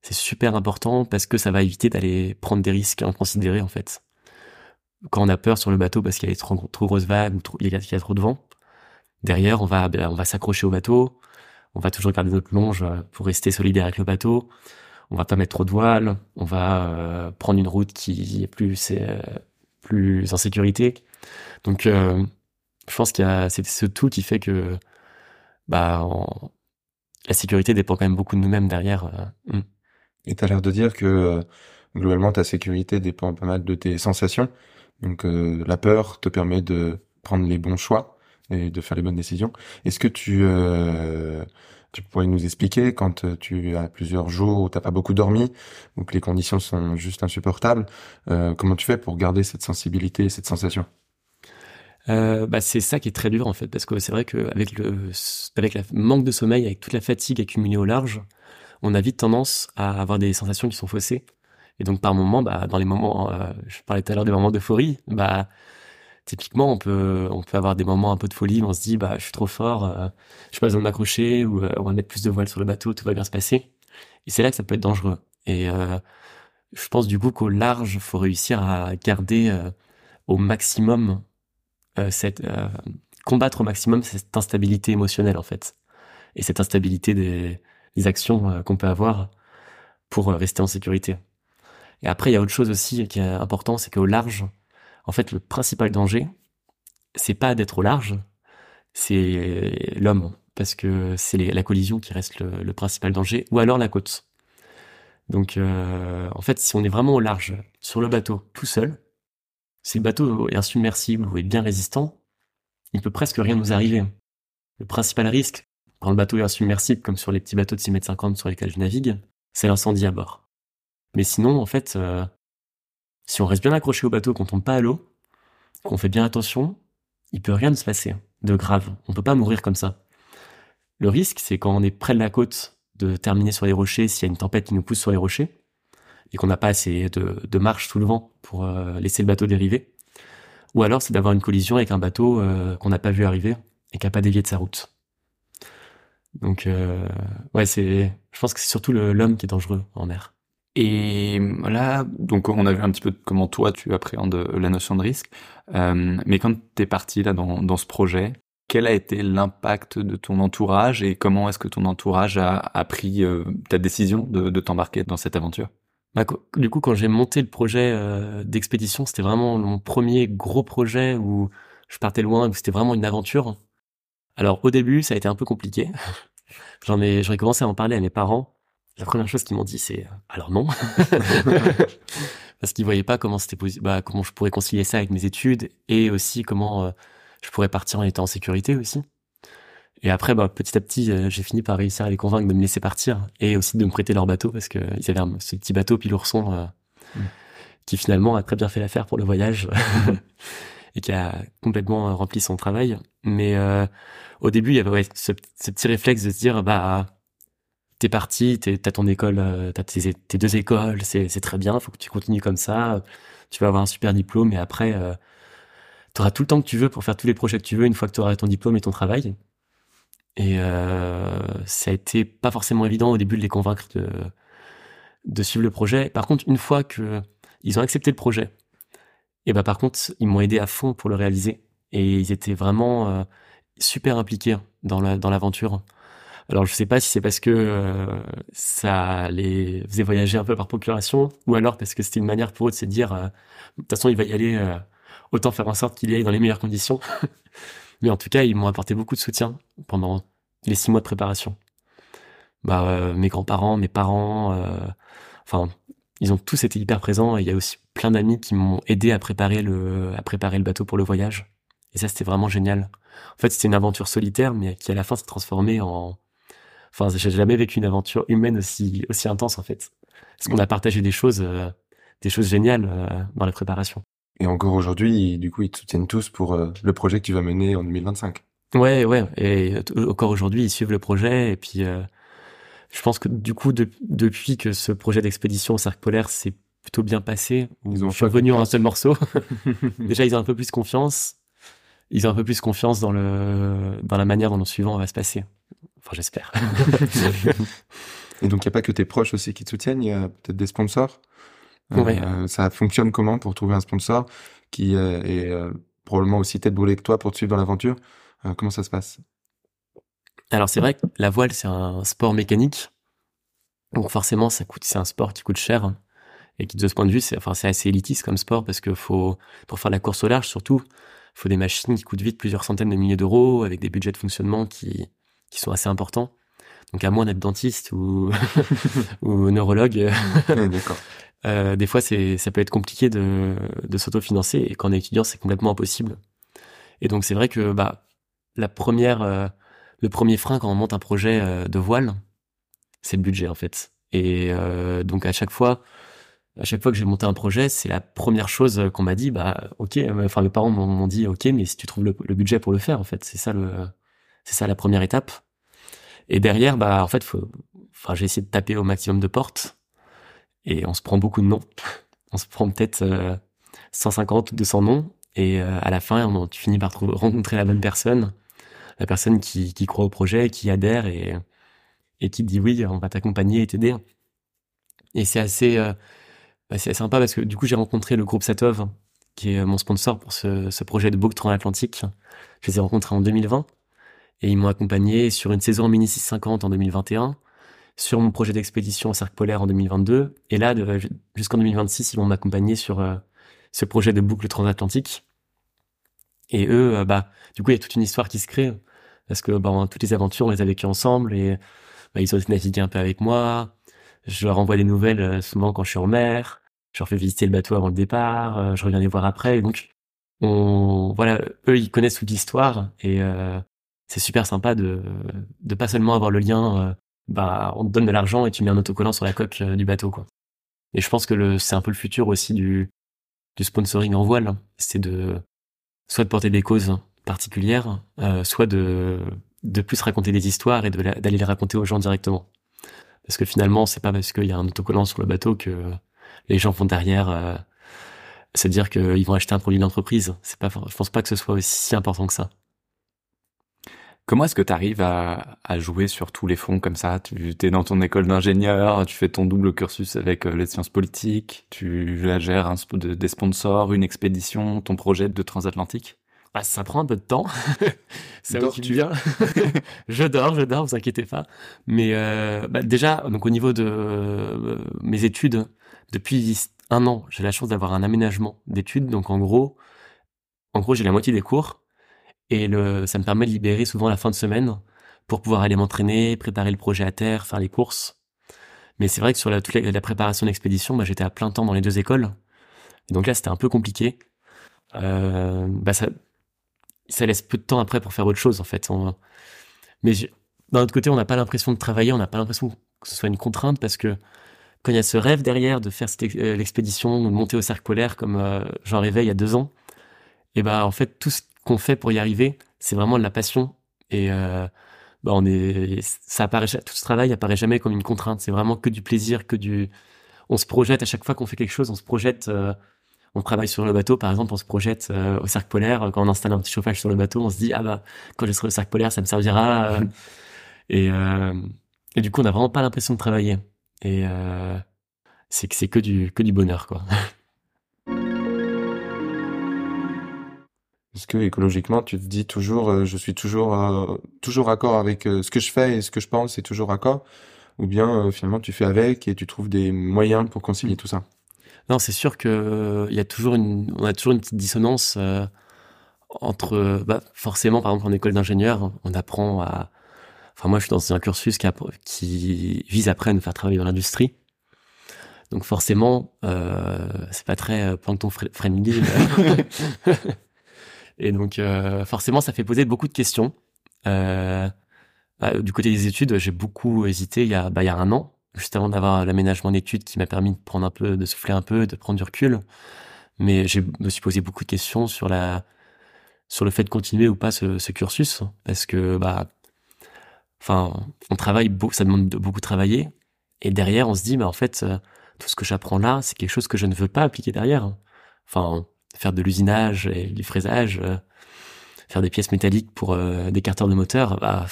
c'est super important parce que ça va éviter d'aller prendre des risques inconsidérés en fait. Quand on a peur sur le bateau parce qu'il y a trop, trop grosses vagues ou trop, il, y a, trop de vent, derrière on va ben, on va s'accrocher au bateau, on va toujours garder notre longe pour rester solidaire avec le bateau on va pas mettre trop de voiles, on va euh, prendre une route qui est plus euh, plus en sécurité. Donc euh, je pense qu'il y a c'est ce tout qui fait que bah la sécurité dépend quand même beaucoup de nous-mêmes derrière. Hmm. Et tu as l'air de dire que globalement ta sécurité dépend pas mal de tes sensations. Donc la peur te permet de prendre les bons choix et de faire les bonnes décisions. Est-ce que tu tu pourrais nous expliquer quand euh, tu as plusieurs jours où t'as pas beaucoup dormi, ou que les conditions sont juste insupportables, euh, comment tu fais pour garder cette sensibilité et cette sensation? Euh, bah c'est ça qui est très dur en fait parce que c'est vrai qu'avec le avec manque de sommeil avec toute la fatigue accumulée au large on a vite tendance à avoir des sensations qui sont faussées. Et donc par moment bah dans les moments je parlais tout à l'heure des moments d'euphorie bah typiquement, on peut, on peut avoir des moments un peu de folie où on se dit, bah, je suis trop fort, euh, je pas besoin de m'accrocher ou euh, on va mettre plus de voiles sur le bateau, tout va bien se passer. Et c'est là que ça peut être dangereux. Et euh, je pense du coup qu'au large, faut réussir à garder au maximum cette combattre au maximum cette instabilité émotionnelle en fait et cette instabilité des, des actions qu'on peut avoir pour rester en sécurité. Et après, il y a autre chose aussi qui est important, c'est qu'au large, en fait, le principal danger, c'est pas d'être au large, c'est l'homme, parce que c'est la collision qui reste le, principal danger, ou alors la côte. Donc, euh, en fait, si on est vraiment au large, sur le bateau, tout seul, si le bateau est insubmersible ou est bien résistant, il peut presque rien nous arriver. Le principal risque, quand le bateau est insubmersible, comme sur les petits bateaux de 6 mètres 50 sur lesquels je navigue, c'est l'incendie à bord. Mais sinon, en fait, euh, si on reste bien accroché au bateau, qu'on tombe pas à l'eau, qu'on fait bien attention, il peut rien se passer de grave. On peut pas mourir comme ça. Le risque, c'est quand on est près de la côte de terminer sur les rochers, s'il y a une tempête qui nous pousse sur les rochers, et qu'on n'a pas assez de, marche sous le vent pour euh, laisser le bateau dériver. Ou alors, c'est d'avoir une collision avec un bateau euh, qu'on n'a pas vu arriver et qui n'a pas dévié de sa route. Donc, ouais, c'est, je pense que c'est surtout l'homme qui est dangereux en mer. Et voilà, donc on a vu un petit peu comment toi tu appréhendes la notion de risque. Euh, mais quand tu es parti là dans, ce projet, quel a été l'impact de ton entourage et comment est-ce que ton entourage a, a pris euh, ta décision de, t'embarquer dans cette aventure? Bah, Du coup, quand j'ai monté le projet euh, d'expédition, c'était vraiment mon premier gros projet où je partais loin, où c'était vraiment une aventure. Alors au début, ça a été un peu compliqué. J'en ai, j'aurais commencé à en parler à mes parents la première chose qu'ils m'ont dit, c'est euh, alors non, parce qu'ils voyaient pas comment c'était bah, comment je pourrais concilier ça avec mes études et aussi comment euh, je pourrais partir en étant en sécurité aussi. Et après, bah, petit à petit, euh, j'ai fini par réussir à les convaincre de me laisser partir et aussi de me prêter leur bateau parce que ils avaient un, ce petit bateau pilourson mm. qui finalement a très bien fait l'affaire pour le voyage et qui a complètement rempli son travail. Mais au début, il y avait ce, ce, petit réflexe de se dire bah t'es parti, t'as ton école, euh, t'as tes, tes, deux écoles, c'est très bien, faut que tu continues comme ça, tu vas avoir un super diplôme et après, euh, tu auras tout le temps que tu veux pour faire tous les projets que tu veux une fois que tu auras ton diplôme et ton travail. Et euh, ça a été pas forcément évident au début de les convaincre de, suivre le projet. Par contre, une fois que ils ont accepté le projet, et bah par contre, ils m'ont aidé à fond pour le réaliser et ils étaient vraiment euh, super impliqués dans l'aventure. Alors je sais pas si c'est parce que euh, ça les faisait voyager un peu par procuration, ou alors parce que c'était une manière pour eux de se dire, euh, de toute façon il va y aller, euh, autant faire en sorte qu'il y aille dans les meilleures conditions. Mais en tout cas, ils m'ont apporté beaucoup de soutien pendant les six mois de préparation. Bah, mes grands-parents, mes parents, enfin, ils ont tous été hyper présents. il y a aussi plein d'amis qui m'ont aidé à préparer le, à préparer le bateau pour le voyage. Et ça, c'était vraiment génial. En fait, c'était une aventure solitaire, mais qui à la fin s'est transformée en, Enfin, j'ai jamais vécu une aventure humaine aussi aussi intense en fait. Parce qu'on a partagé des choses, euh, des choses géniales euh, dans la préparation. Et encore aujourd'hui, du coup, ils te soutiennent tous pour euh, le projet que tu vas mener en 2025. Ouais, ouais. Et encore aujourd'hui, ils suivent le projet. Et puis, je pense que du coup, depuis que ce projet d'expédition au cercle polaire s'est plutôt bien passé, ils ont je suis revenu en un seul morceau. Déjà, ils ont un peu plus confiance. Ils ont un peu plus confiance dans le dans la manière dont le suivant va se passer. Enfin, j'espère. Et donc, il n'y a pas que tes proches aussi qui te soutiennent, il y a peut-être des sponsors. Euh, ça fonctionne comment pour trouver un sponsor qui euh, est euh, probablement aussi tête brûlée que toi pour te suivre dans l'aventure? Comment ça se passe? Alors, c'est vrai que la voile, c'est un sport mécanique. Donc, forcément, ça coûte, c'est un sport qui coûte cher. Et qui, de ce point de vue, c'est enfin, assez élitiste comme sport parce que faut, pour faire la course au large, surtout, il faut des machines qui coûtent vite plusieurs centaines de milliers d'euros avec des budgets de fonctionnement qui, qui sont assez importants. Donc à moins d'être dentiste ou, ou neurologue, euh, des fois c'est ça peut être compliqué de, de s'autofinancer et quand on est étudiant c'est complètement impossible. Et donc c'est vrai que bah la première euh, le premier frein quand on monte un projet euh, de voile, c'est le budget en fait. Et euh, donc à chaque fois à chaque fois que j'ai monté un projet, c'est la première chose qu'on m'a dit bah OK, enfin mes parents m'ont dit OK mais si tu trouves le, le budget pour le faire en fait, c'est ça le c'est ça la première étape. Et derrière, bah, j'ai essayé de taper au maximum de portes. Et on se prend beaucoup de noms. On se prend peut-être 150 ou 200 noms. Et euh, à la fin, tu finis par rencontrer la bonne personne. La personne qui, croit au projet, qui adhère et, qui dit oui, on va t'accompagner et t'aider. Et c'est assez, euh, bah, sympa parce que du coup, j'ai rencontré le groupe Satov, qui est mon sponsor pour ce, ce projet de book transatlantique. Je les ai rencontrés en 2020 et ils m'ont accompagné sur une saison mini 650 en 2021, sur mon projet d'expédition au cercle polaire en 2022 et là jusqu'en 2026 ils vont m'accompagner sur euh, ce projet de boucle transatlantique. Et eux, euh, bah, du coup, il y a toute une histoire qui se crée parce que bah, toutes les aventures, on les a vécues ensemble et bah, ils ont navigué un peu avec moi. Je leur envoie des nouvelles euh, souvent quand je suis en mer. Je leur fais visiter le bateau avant le départ. Euh, je reviens les voir après. donc, on, voilà, eux, ils connaissent toute l'histoire et c'est super sympa de de pas seulement avoir le lien. bah, on te donne de l'argent et tu mets un autocollant sur la coque du bateau, quoi. Et je pense que c'est un peu le futur aussi du du sponsoring en voile, c'est de soit de porter des causes particulières, euh, soit de de plus raconter des histoires et d'aller les raconter aux gens directement. Parce que finalement, c'est pas parce qu'il y a un autocollant sur le bateau que les gens vont derrière euh, se dire qu'ils vont acheter un produit d'entreprise. C'est pas, je pense pas que ce soit aussi important que ça. Comment est-ce que tu arrives à, à, jouer sur tous les fronts comme ça? Tu es dans ton école d'ingénieur, tu fais ton double cursus avec euh, les sciences politiques, tu la gères un, des sponsors, une expédition, ton projet de transatlantique? Bah, Ça prend un peu de temps. C'est où tu viens Je dors, je dors, vous inquiétez pas. Mais euh, bah, déjà, donc au niveau de euh, mes études, depuis un an, j'ai la chance d'avoir un aménagement d'études. Donc en gros, en gros, j'ai la moitié des cours et ça me permet de libérer souvent la fin de semaine pour pouvoir aller m'entraîner, préparer le projet à terre, faire les courses. Mais c'est vrai que sur la, préparation d'expédition, bah, j'étais à plein temps dans les deux écoles. Donc là, c'était un peu compliqué. Euh, bah ça, laisse peu de temps après pour faire autre chose, en fait. Mais d'un autre côté, on n'a pas l'impression de travailler, on n'a pas l'impression que ce soit une contrainte parce que quand il y a ce rêve derrière de faire euh, l'expédition, de monter au cercle polaire comme euh, j'en rêvais il y a deux ans, et ben en fait tout ce qu'on fait pour y arriver, c'est vraiment de la passion. Et euh, bah on est, ça apparaît, tout ce travail apparaît jamais comme une contrainte. C'est vraiment que du plaisir, que du, on se projette à chaque fois qu'on fait quelque chose, on se projette. Euh, on travaille sur le bateau, par exemple, on se projette euh, au cercle polaire. Quand on installe un petit chauffage sur le bateau, on se dit ah bah quand je serai au cercle polaire, ça me servira. Euh. et, et du coup, on n'a vraiment pas l'impression de travailler. Et c'est que c'est que du que du bonheur quoi. Est-ce que écologiquement, tu te dis toujours, euh, je suis toujours euh, toujours accord avec euh, ce que je fais et ce que je pense, c'est toujours accord, ou bien finalement tu fais avec et tu trouves des moyens pour concilier tout ça? Non, c'est sûr que il y a toujours une, on a toujours une petite dissonance entre, bah, forcément, par exemple en école d'ingénieur, on apprend à, enfin moi je suis dans un cursus qui, qui vise après à nous faire travailler dans l'industrie. Donc forcément, euh, c'est pas très plancton friendly. Et donc, euh, forcément, ça fait poser beaucoup de questions. Euh, bah, du côté des études, j'ai beaucoup hésité il y a, bah, il y a un an, juste avant d'avoir l'aménagement d'études qui m'a permis de prendre un peu, de souffler un peu, de prendre du recul. Mais je me suis posé beaucoup de questions sur la, sur le fait de continuer ou pas ce, cursus, parce que bah, enfin, on travaille, ça demande de beaucoup travailler, et derrière, on se dit, bah en fait, euh, tout ce que j'apprends là, c'est quelque chose que je ne veux pas appliquer derrière. Enfin, faire de l'usinage et du fraisage, euh, faire des pièces métalliques pour euh, des carteurs de moteur, bah,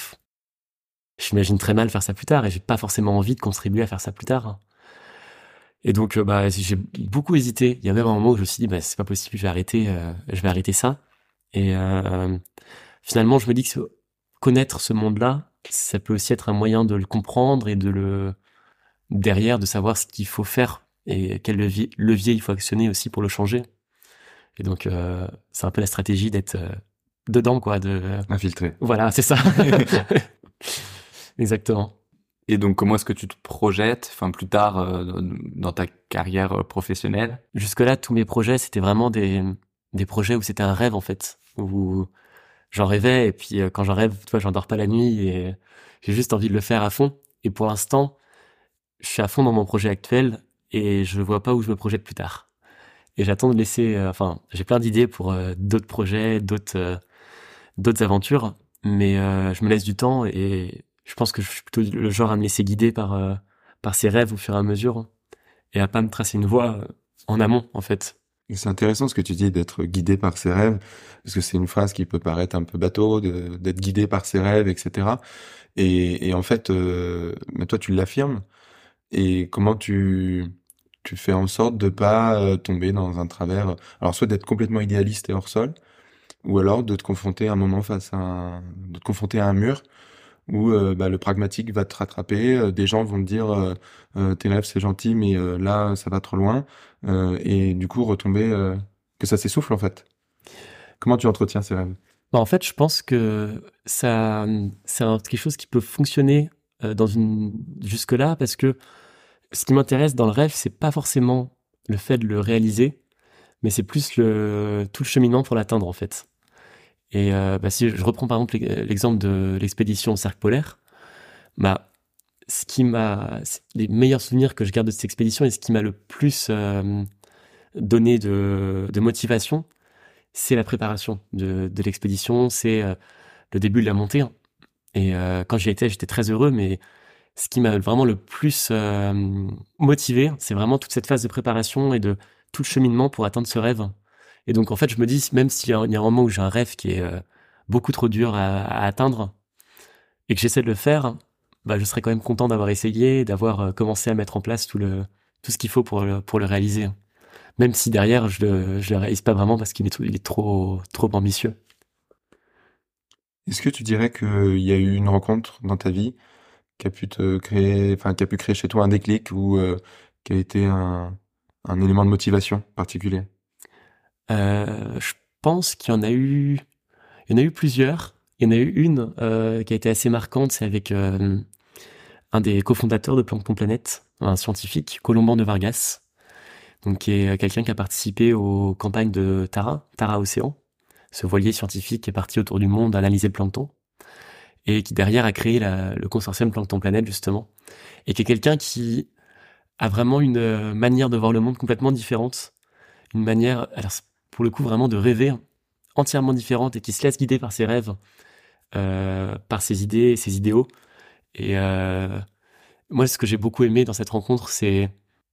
j'imagine très mal faire ça plus tard et j'ai pas forcément envie de contribuer à faire ça plus tard. Et donc, euh, bah, j'ai beaucoup hésité. Il y avait un moment où je me suis dit, bah, c'est pas possible, je vais arrêter, je vais arrêter ça. Et finalement, je me dis que connaître ce monde-là, ça peut aussi être un moyen de le comprendre et de le derrière de savoir ce qu'il faut faire et quel levier, levier il faut actionner aussi pour le changer. Et donc, euh, c'est un peu la stratégie d'être euh, dedans, quoi. De, Infiltré. Voilà, c'est ça. Exactement. Et donc, comment est-ce que tu te projettes, enfin, plus tard, euh, dans ta carrière professionnelle? Jusque-là, tous mes projets, c'était vraiment des, des projets où c'était un rêve, en fait. Où j'en rêvais, et puis quand j'en rêve, tu vois, j'en dors pas la nuit, et j'ai juste envie de le faire à fond. Et pour l'instant, je suis à fond dans mon projet actuel, et je vois pas où je me projette plus tard j'attends de laisser. Euh, enfin, j'ai plein d'idées pour euh, d'autres projets, d'autres euh, d'autres aventures, mais je me laisse du temps et je pense que je suis plutôt le genre à me laisser guider par par ses rêves au fur et à mesure et à pas me tracer une voie en amont en fait. C'est intéressant ce que tu dis d'être guidé par ses rêves, parce que c'est une phrase qui peut paraître un peu bateau, d'être guidé par ses rêves, etc. Et, en fait, mais toi tu l'affirmes. Et comment tu tu fais en sorte de pas euh, tomber dans un travers. Alors soit d'être complètement idéaliste et hors sol, ou alors de te confronter à un moment face à un, de te confronter à un mur où euh, bah, le pragmatique va te rattraper. euh, des gens vont te dire euh, euh, tes rêves c'est gentil, mais euh, là ça va trop loin, euh, et du coup retomber euh, que ça s'essouffle en fait. Comment tu entretiens ces rêves? Bah, en fait, je pense que ça, c'est quelque chose qui peut fonctionner euh, une jusque-là parce que ce qui m'intéresse dans le rêve, c'est pas forcément le fait de le réaliser, mais c'est plus tout le cheminement pour l'atteindre en fait. Et euh, bah, si je reprends par exemple l'ex- l'exemple de l'expédition au cercle polaire, bah ce qui m'a les meilleurs souvenirs que je garde de cette expédition et ce qui m'a le plus euh, donné de, motivation, c'est la préparation de, l'expédition, c'est euh, le début de la montée. Et euh, quand j'y étais, j'étais très heureux, mais ce qui m'a vraiment le plus euh, motivé, c'est vraiment toute cette phase de préparation et de tout le cheminement pour atteindre ce rêve. Et donc, en fait, je me dis, même s'il y a un moment où j'ai un rêve qui est euh, beaucoup trop dur à, atteindre et que j'essaie de le faire, bah, je serais quand même content d'avoir essayé, d'avoir euh, commencé à mettre en place tout, le, tout ce qu'il faut pour le, pour le réaliser. Même si derrière, je le, je le réalise pas vraiment parce qu'il est, il est trop, trop ambitieux. Est-ce que tu dirais qu'il y a eu une rencontre dans ta vie qui a pu te créer, enfin chez toi un déclic ou euh, qui a été un, élément de motivation particulier? Euh, je pense qu'il y en a eu, plusieurs. Il y en a eu une euh, qui a été assez marquante, c'est avec un des cofondateurs de Plancton Planète, un scientifique, Colomban de Vargas, donc qui est quelqu'un qui a participé aux campagnes de Tara, Tara Océan, ce voilier scientifique qui est parti autour du monde analyser le plancton et qui derrière a créé la- le consortium Plancton Planète justement, et qui est quelqu'un qui a vraiment une euh, manière de voir le monde complètement différente, une manière, alors pour le coup vraiment de rêver entièrement différente et qui se laisse guider par ses rêves, euh, par ses idées, ses idéaux. Et euh, moi, ce que j'ai beaucoup aimé dans cette rencontre, c'est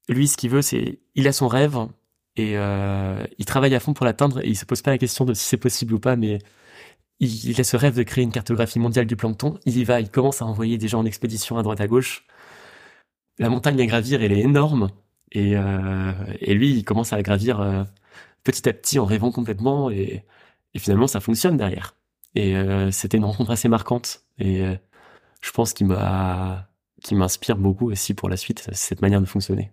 lui, ce qu'il veut, c'est il a son rêve et il travaille à fond pour l'atteindre et il se pose pas la question de si c'est possible ou pas, mais il, il a ce rêve de créer une cartographie mondiale du plancton. Il y va, il commence à envoyer des gens en expédition à droite à gauche. La montagne à gravir, elle est énorme et, euh, et lui, il commence à la gravir euh, petit à petit en rêvant complètement et, et finalement, ça fonctionne derrière. Et euh, c'était une rencontre assez marquante et euh, je pense qu'il m'a qui m'inspire beaucoup aussi pour la suite cette manière de fonctionner.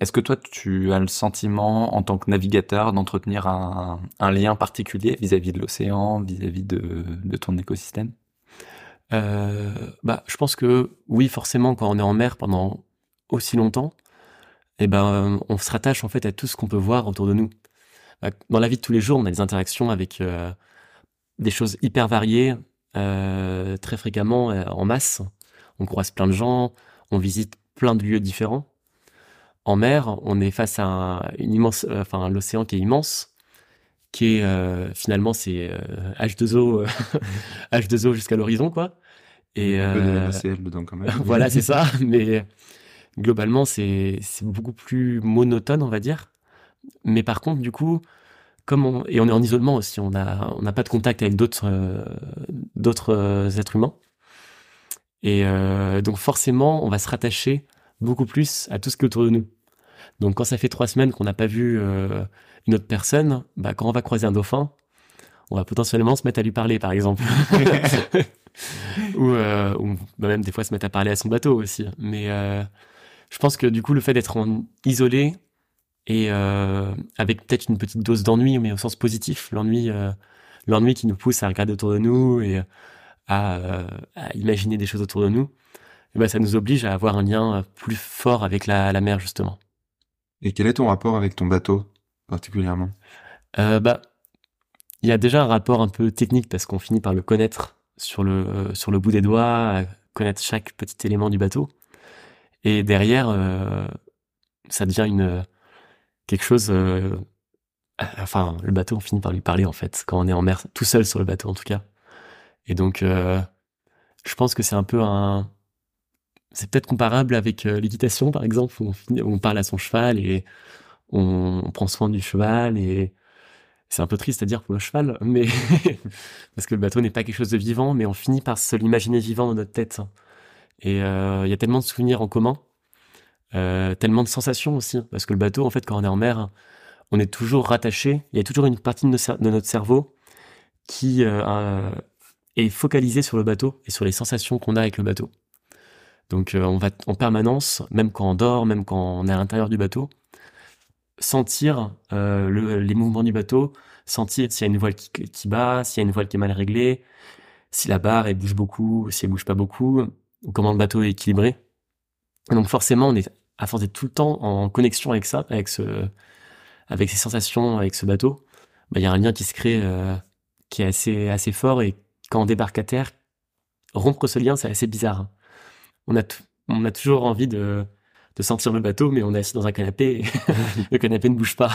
Est-ce que toi, tu as le sentiment, en tant que navigateur, d'entretenir un, lien particulier vis-à-vis de l'océan, vis-à-vis de, ton écosystème? Euh, bah, je pense que oui, forcément, quand on est en mer pendant aussi longtemps, eh ben, on se rattache en fait à tout ce qu'on peut voir autour de nous. Bah, Dans la vie de tous les jours, on a des interactions avec euh, des choses hyper variées, euh, très fréquemment, en masse. On croise plein de gens, on visite plein de lieux différents. En mer, on est face à un- une immense, euh, enfin, l'océan qui est immense, qui est euh, finalement c'est euh, H2O, euh, H2O jusqu'à l'horizon, quoi. Et Un peu de euh, NaCl dedans quand même. voilà, c'est ça. Mais globalement, c'est c'est beaucoup plus monotone, on va dire. Mais par contre, du coup, comme on, et on est en isolement aussi, on a on n'a pas de contact avec d'autres euh, d'autres euh, êtres humains. Et euh, donc forcément, on va se rattacher beaucoup plus à tout ce qui est autour de nous. Donc quand ça fait trois semaines qu'on n'a pas vu euh, une autre personne, bah, quand on va croiser un dauphin, on va potentiellement se mettre à lui parler, par exemple. ou, euh, ou bah, même des fois se mettre à parler à son bateau aussi. Mais euh, je pense que du coup, le fait d'être isolé et avec peut-être une petite dose d'ennui, mais au sens positif, l'ennui, l'ennui qui nous pousse à regarder autour de nous et à, à imaginer des choses autour de nous, eh ben, ça nous oblige à avoir un lien plus fort avec la, la mer justement. Et quel est ton rapport avec ton bateau particulièrement? Euh, bah, il y a déjà un rapport un peu technique parce qu'on finit par le connaître sur le euh, sur le bout des doigts, connaître chaque petit élément du bateau. Et derrière, euh, ça devient une quelque chose. enfin, le bateau, on finit par lui parler en fait quand on est en mer, tout seul sur le bateau en tout cas. Et donc, je pense que c'est un peu un. C'est peut-être comparable avec euh, l'équitation, par exemple, où on, parle à son cheval et on, prend soin du cheval et c'est un peu triste à dire pour le cheval, mais parce que le bateau n'est pas quelque chose de vivant, mais on finit par se l'imaginer vivant dans notre tête. Et euh, il y a tellement de souvenirs en commun euh, tellement de sensations aussi. Parce que le bateau, en fait, quand on est en mer, on est toujours rattaché. Il y a toujours une partie de, notre cerveau qui est focalisée sur le bateau et sur les sensations qu'on a avec le bateau. Donc on va en permanence, même quand on dort, même quand on est à l'intérieur du bateau, sentir les mouvements du bateau, sentir s'il y a une voile qui, bat, s'il y a une voile qui est mal réglée, si la barre elle bouge beaucoup, si elle bouge pas beaucoup, ou comment le bateau est équilibré. donc forcément, on est à force d'être tout le temps en connexion avec ça, avec ce, avec ces sensations, avec ce bateau. Bah, il y a un lien qui se crée, euh, qui est assez, assez fort. Et quand on débarque à terre, rompre ce lien, c'est assez bizarre. On a, on a toujours envie de, de sentir le bateau, mais on est assis dans un canapé et le canapé ne bouge pas.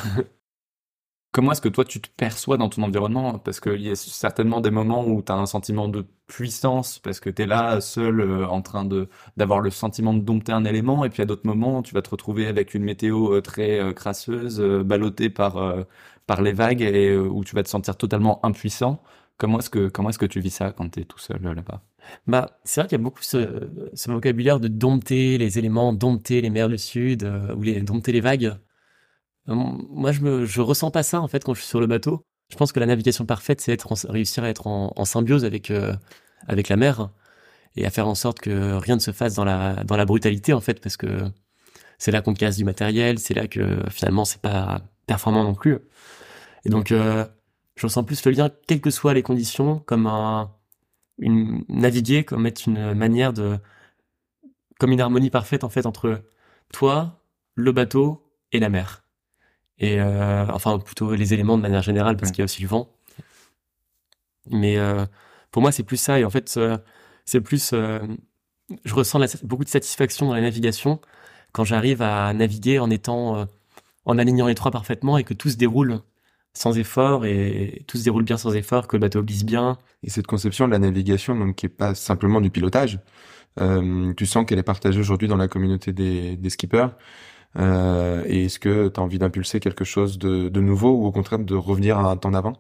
Comment est-ce que toi tu te perçois dans ton environnement? Parce qu'il y a certainement des moments où tu as un sentiment de puissance, parce que tu es là seul euh, en train de d'avoir le sentiment de dompter un élément, et puis à d'autres moments tu vas te retrouver avec une météo euh, très euh, crasseuse, ballottée par, par les vagues, et où tu vas te sentir totalement impuissant. Comment est-ce que, comment est-ce que tu vis ça quand tu es tout seul là-bas? Bah, c'est vrai qu'il y a beaucoup ce, ce, vocabulaire de dompter les éléments, dompter les mers du Sud, ou les, dompter les vagues. Euh, moi, je me, je ressens pas ça en fait quand je suis sur le bateau. Je pense que la navigation parfaite, c'est être réussir à être en, symbiose avec euh, avec la mer et à faire en sorte que rien ne se fasse dans la dans la brutalité en fait, parce que c'est là qu'on casse du matériel, c'est là que finalement c'est pas performant non plus. Et donc, euh, je ressens plus le lien, quelles que soient les conditions, comme un une naviguer, comme être une manière de comme une harmonie parfaite en fait entre toi, le bateau et la mer. Et euh, enfin plutôt les éléments de manière générale parce qu'il y a aussi le vent. Mais euh, pour moi c'est plus ça. Et en fait euh, c'est plus je ressens beaucoup de satisfaction dans la navigation quand j'arrive à naviguer en étant en alignant les trois parfaitement et que tout se déroule sans effort et tout se déroule bien sans effort, que le bateau glisse bien. Et cette conception de la navigation, donc qui est pas simplement du pilotage, tu sens qu'elle est partagée aujourd'hui dans la communauté des, des skippers. Euh, et est-ce que tu as envie d'impulser quelque chose de, de, nouveau ou au contraire de revenir à un temps d'avant?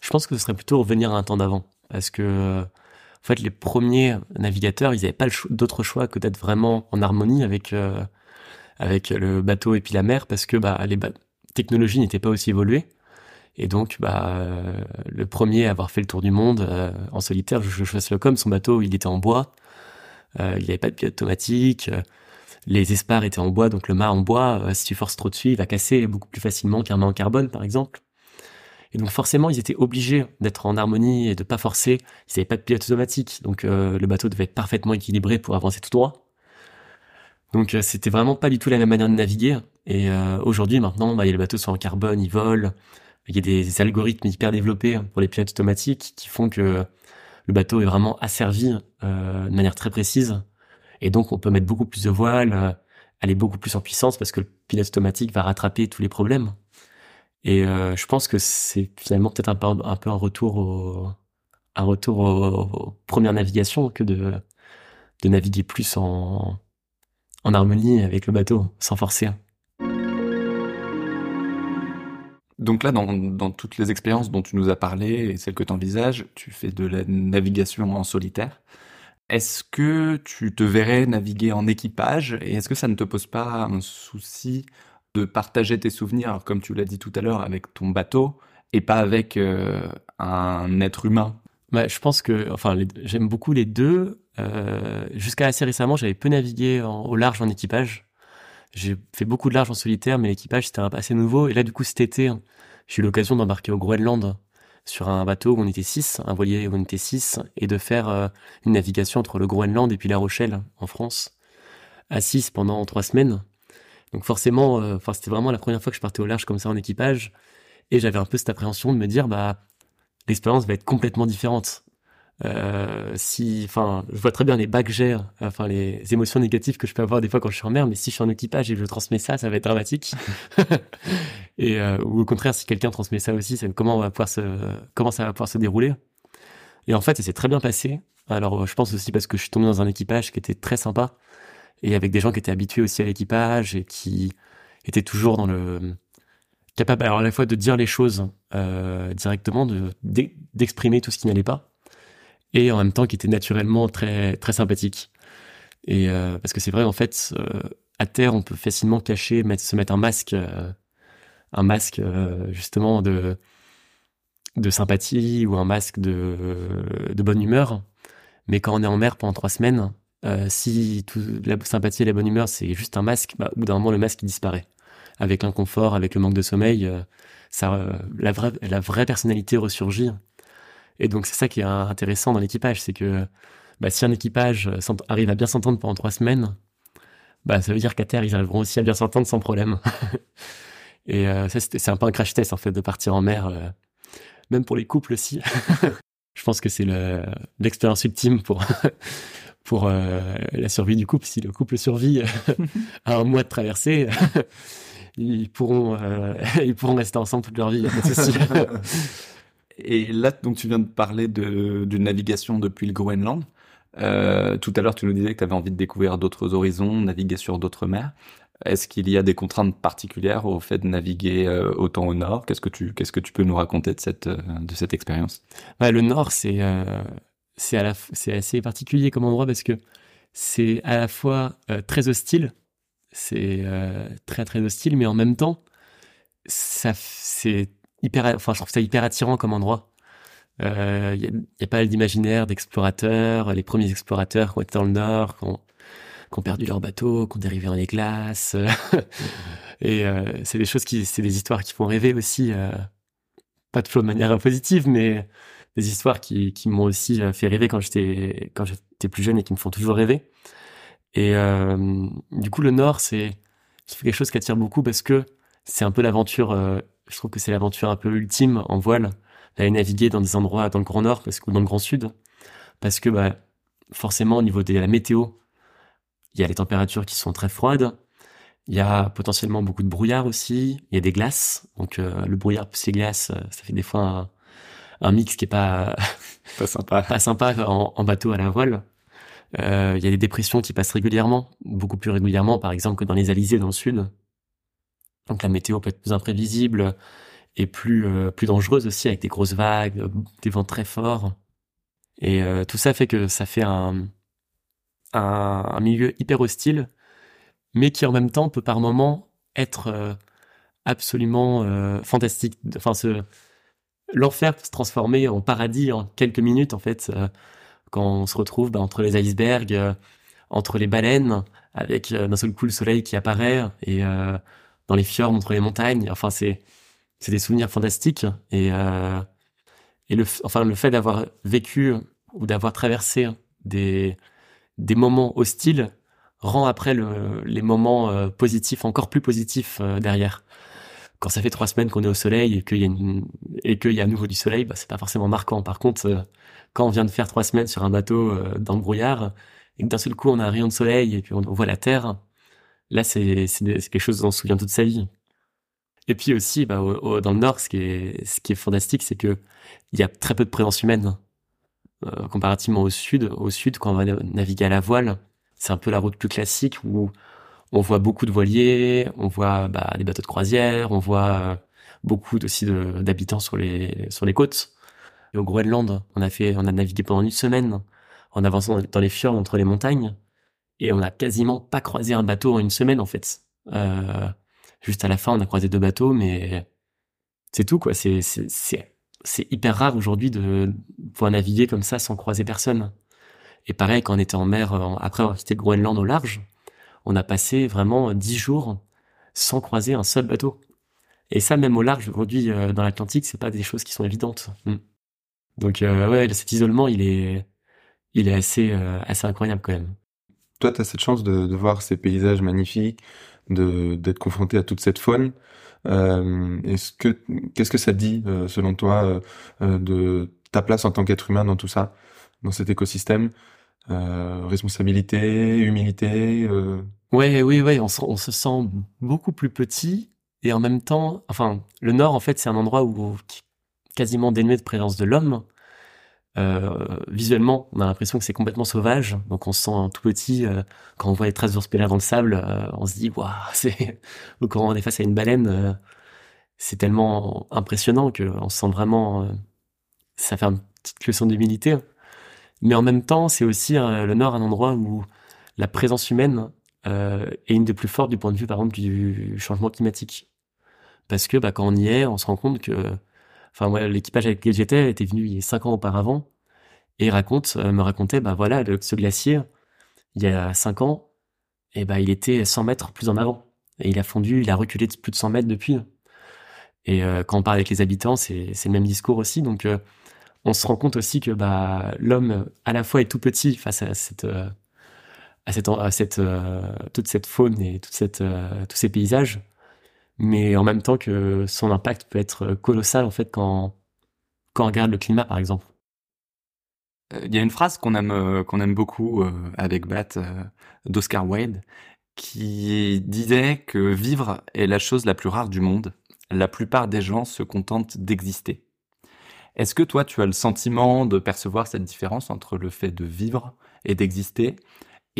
Je pense que ce serait plutôt revenir à un temps d'avant. Parce que, en fait, les premiers navigateurs, ils n'avaient pas d'autre choix que d'être vraiment en harmonie avec, euh, avec le bateau et puis la mer parce que bah, les technologies n'étaient pas aussi évoluées. Et donc, bah, euh, le premier à avoir fait le tour du monde euh, en solitaire, je, je le comme son bateau, il était en bois. Euh, il n'y avait pas de pilote automatique les espars étaient en bois, donc le mât en bois, si tu forces trop dessus, il va casser beaucoup plus facilement qu'un mât en carbone, par exemple. Et donc forcément, ils étaient obligés d'être en harmonie et de pas forcer. Ils n'avaient pas de pilote automatique, donc le bateau devait être parfaitement équilibré pour avancer tout droit. Donc c'était vraiment pas du tout la même manière de naviguer. Et aujourd'hui, maintenant, bah, les bateaux sont en carbone, ils volent. Il y a des algorithmes hyper développés pour les pilotes automatiques qui font que le bateau est vraiment asservi de manière très précise et donc, on peut mettre beaucoup plus de voiles, euh, aller beaucoup plus en puissance parce que le pilote automatique va rattraper tous les problèmes. Et euh, je pense que c'est finalement peut-être un peu, un retour au, un retour aux, premières navigations que de, naviguer plus en harmonie avec le bateau, sans forcer. Donc là, dans, toutes les expériences dont tu nous as parlé et celles que tu envisages, tu fais de la navigation en solitaire. Est-ce que tu te verrais naviguer en équipage et est-ce que ça ne te pose pas un souci de partager tes souvenirs, comme tu l'as dit tout à l'heure, avec ton bateau et pas avec euh, un être humain bah, Je pense que enfin, j'aime beaucoup les deux. Euh, jusqu'à assez récemment, j'avais peu navigué au large en équipage. J'ai fait beaucoup de large en solitaire, mais l'équipage c'était assez nouveau. Et là, du coup, cet été, j'ai eu l'occasion d'embarquer au Groenland sur un bateau où on était six, un voilier où on était six, et de faire euh, une navigation entre le Groenland et puis La Rochelle, en France, à six pendant trois semaines. Donc forcément, euh, c'était vraiment la première fois que je partais au large comme ça en équipage, et j'avais un peu cette appréhension de me dire, bah, l'expérience va être complètement différente. Euh, si, enfin, je vois très bien les bacs enfin les émotions négatives que je peux avoir des fois quand je suis en mer, mais si je suis en équipage et que je transmets ça, ça va être dramatique. et euh, ou au contraire, si quelqu'un transmet ça aussi, c'est comment on va pouvoir se, comment ça va pouvoir se dérouler? Et en fait, ça s'est très bien passé. Alors, je pense aussi parce que je suis tombé dans un équipage qui était très sympa et avec des gens qui étaient habitués aussi à l'équipage et qui étaient toujours dans le capable alors à la fois de dire les choses euh, directement, de d'exprimer tout ce qui n'allait pas et en même temps qui était naturellement très très sympathique. Et euh, parce que c'est vrai en fait, euh, à terre, on peut facilement cacher, se mettre un masque, un masque justement de de sympathie ou un masque de, de bonne humeur. Mais quand on est en mer pendant trois semaines, si tout, la sympathie et la bonne humeur, c'est juste un masque, bah, au bout d'un moment, le masque disparaît. Avec l'inconfort, avec le manque de sommeil, ça, la, vraie, la vraie personnalité ressurgit. Et donc c'est ça qui est intéressant dans l'équipage, c'est que bah, si un équipage arrive à bien s'entendre pendant trois semaines, bah, ça veut dire qu'à terre, ils arriveront aussi à bien s'entendre sans problème. et euh, ça, c'est un peu un crash test, en fait, de partir en mer, euh, même pour les couples aussi. Je pense que c'est l'expérience ultime pour, pour euh, la survie du couple. Si le couple survit à un mois de traversée, ils, pourront, ils pourront rester ensemble toute leur vie. Et là, donc, tu viens de parler d'une navigation depuis le Groenland. Euh, tout à l'heure, tu nous disais que tu avais envie de découvrir d'autres horizons, naviguer sur d'autres mers. Est-ce qu'il y a des contraintes particulières au fait de naviguer euh, autant au nord? Qu'est-ce que tu que tu peux nous raconter de cette euh, de cette expérience? Bah, Le nord, c'est assez particulier comme endroit parce que c'est à la fois très hostile, c'est très très hostile, mais en même temps, c'est hyper, enfin je trouve ça hyper attirant comme endroit. Il euh, y, a, pas mal d'imaginaires d'explorateurs, les premiers explorateurs qui ont été dans le Nord, qui ont, perdu leur bateau, qui ont dérivé dans les glaces. et euh, c'est des choses qui, c'est des histoires qui font rêver aussi, euh, pas de de manière positive, mais des histoires qui, qui m'ont aussi fait rêver quand j'étais quand j'étais plus jeune et qui me font toujours rêver. Et du coup, le Nord, c'est quelque chose qui attire beaucoup parce que c'est un peu l'aventure. Je trouve que c'est l'aventure un peu ultime en voile d'aller naviguer dans des endroits dans le Grand Nord parce, ou dans le Grand Sud, parce que bah, forcément au niveau de la météo, il y a les températures qui sont très froides, il y a potentiellement beaucoup de brouillard aussi, il y a des glaces, donc euh, le brouillard plus les glaces, euh, ça fait des fois un, mix qui est pas pas sympa, pas sympa en, bateau à la voile. Euh, il y a des dépressions qui passent régulièrement, beaucoup plus régulièrement par exemple que dans les alizés dans le sud. Donc la météo peut être plus imprévisible, et plus euh, dangereuse aussi avec des grosses vagues, euh, des vents très forts. Et euh, tout ça fait que ça fait un, milieu hyper hostile, mais qui en même temps peut par moments être absolument fantastique. Enfin, l'enfer peut se transformer en paradis en quelques minutes en fait quand on se retrouve bah, entre les icebergs, entre les baleines, avec d'un seul coup le soleil qui apparaît et dans les fjords entre les montagnes. Enfin, c'est c'est des souvenirs fantastiques et euh, et le enfin le fait d'avoir vécu ou d'avoir traversé des des moments hostiles rend après le, les moments euh, positifs encore plus positifs euh, derrière. Quand ça fait trois semaines qu'on est au soleil et qu'il y a une, et qu'il y a à nouveau du soleil, bah, c'est pas forcément marquant. Par contre, euh, quand on vient de faire trois semaines sur un bateau dans le brouillard et que d'un seul coup on a un rayon de soleil et puis on, voit la terre, là c'est quelque chose dont on se souvient toute sa vie. Et puis aussi, bah, dans le Nord, ce qui est, fantastique, c'est que il y a très peu de présence humaine. Euh, comparativement au Sud, au Sud, quand on va naviguer à la voile, c'est un peu la route plus classique où on voit beaucoup de voiliers, on voit bah, des bateaux de croisière, on voit euh, beaucoup aussi d'habitants sur les côtes. Au Groenland, on a on a navigué pendant une semaine en avançant dans les fjords entre les montagnes, et on a quasiment pas croisé un bateau en une semaine en fait. Euh, Juste à la fin, on a croisé deux bateaux, mais c'est tout, quoi. C'est, c'est, c'est, hyper rare aujourd'hui de pouvoir naviguer comme ça sans croiser personne. Et pareil, quand on était en mer, après avoir quitté le Groenland au large, on a passé vraiment dix jours sans croiser un seul bateau. Et ça, même au large, aujourd'hui, euh, dans l'Atlantique, c'est pas des choses qui sont évidentes. Mm. Donc, euh, ouais, cet isolement, il est, il est assez, euh, assez incroyable quand même. Toi, tu as cette chance de, voir ces paysages magnifiques, d'être confronté à toute cette faune. Euh, est-ce que qu'est-ce que ça dit euh, selon toi euh, de ta place en tant qu'être humain dans tout ça, dans cet écosystème? Responsabilité, humilité. Ouais, oui, oui, on, on, se sent beaucoup plus petit et en même temps, enfin, le Nord en fait c'est un endroit où quasiment dénué de présence de l'homme. Euh, visuellement, on a l'impression que c'est complètement sauvage, donc on se sent tout petit. Euh, quand on voit les traces polaires dans le sable, euh, on se dit waouh, c'est. Ou quand on est face à une baleine, c'est tellement impressionnant que on se sent vraiment. ça fait une petite leçon d'humilité. Mais en même temps, c'est aussi le Nord un endroit où la présence humaine est une des plus fortes du point de vue, par exemple, du changement climatique. Parce que bah, quand on y est, on se rend compte que, enfin, l'équipage avec lequel j'étais était venu il y a cinq ans auparavant et raconte, euh, me racontait, bah voilà, ce glacier, il y a cinq ans, et bah il était 100 mètres plus en avant. Et il a fondu, il a reculé de plus de 100 mètres depuis. Et euh, quand on parle avec les habitants, c'est le même discours aussi. Donc euh, on se rend compte aussi que bah l'homme à la fois est tout petit face à cette toute cette faune et toute tous ces paysages, mais en même temps que son impact peut être colossal en fait quand quand on regarde le climat par exemple. Euh, Il y a une phrase qu'on aime, euh, qu'on aime beaucoup euh, avec Bat euh, d'Oscar Wilde qui disait que vivre est la chose la plus rare du monde. La plupart des gens se contentent d'exister. Est-ce que toi, tu as le sentiment de percevoir cette différence entre le fait de vivre et d'exister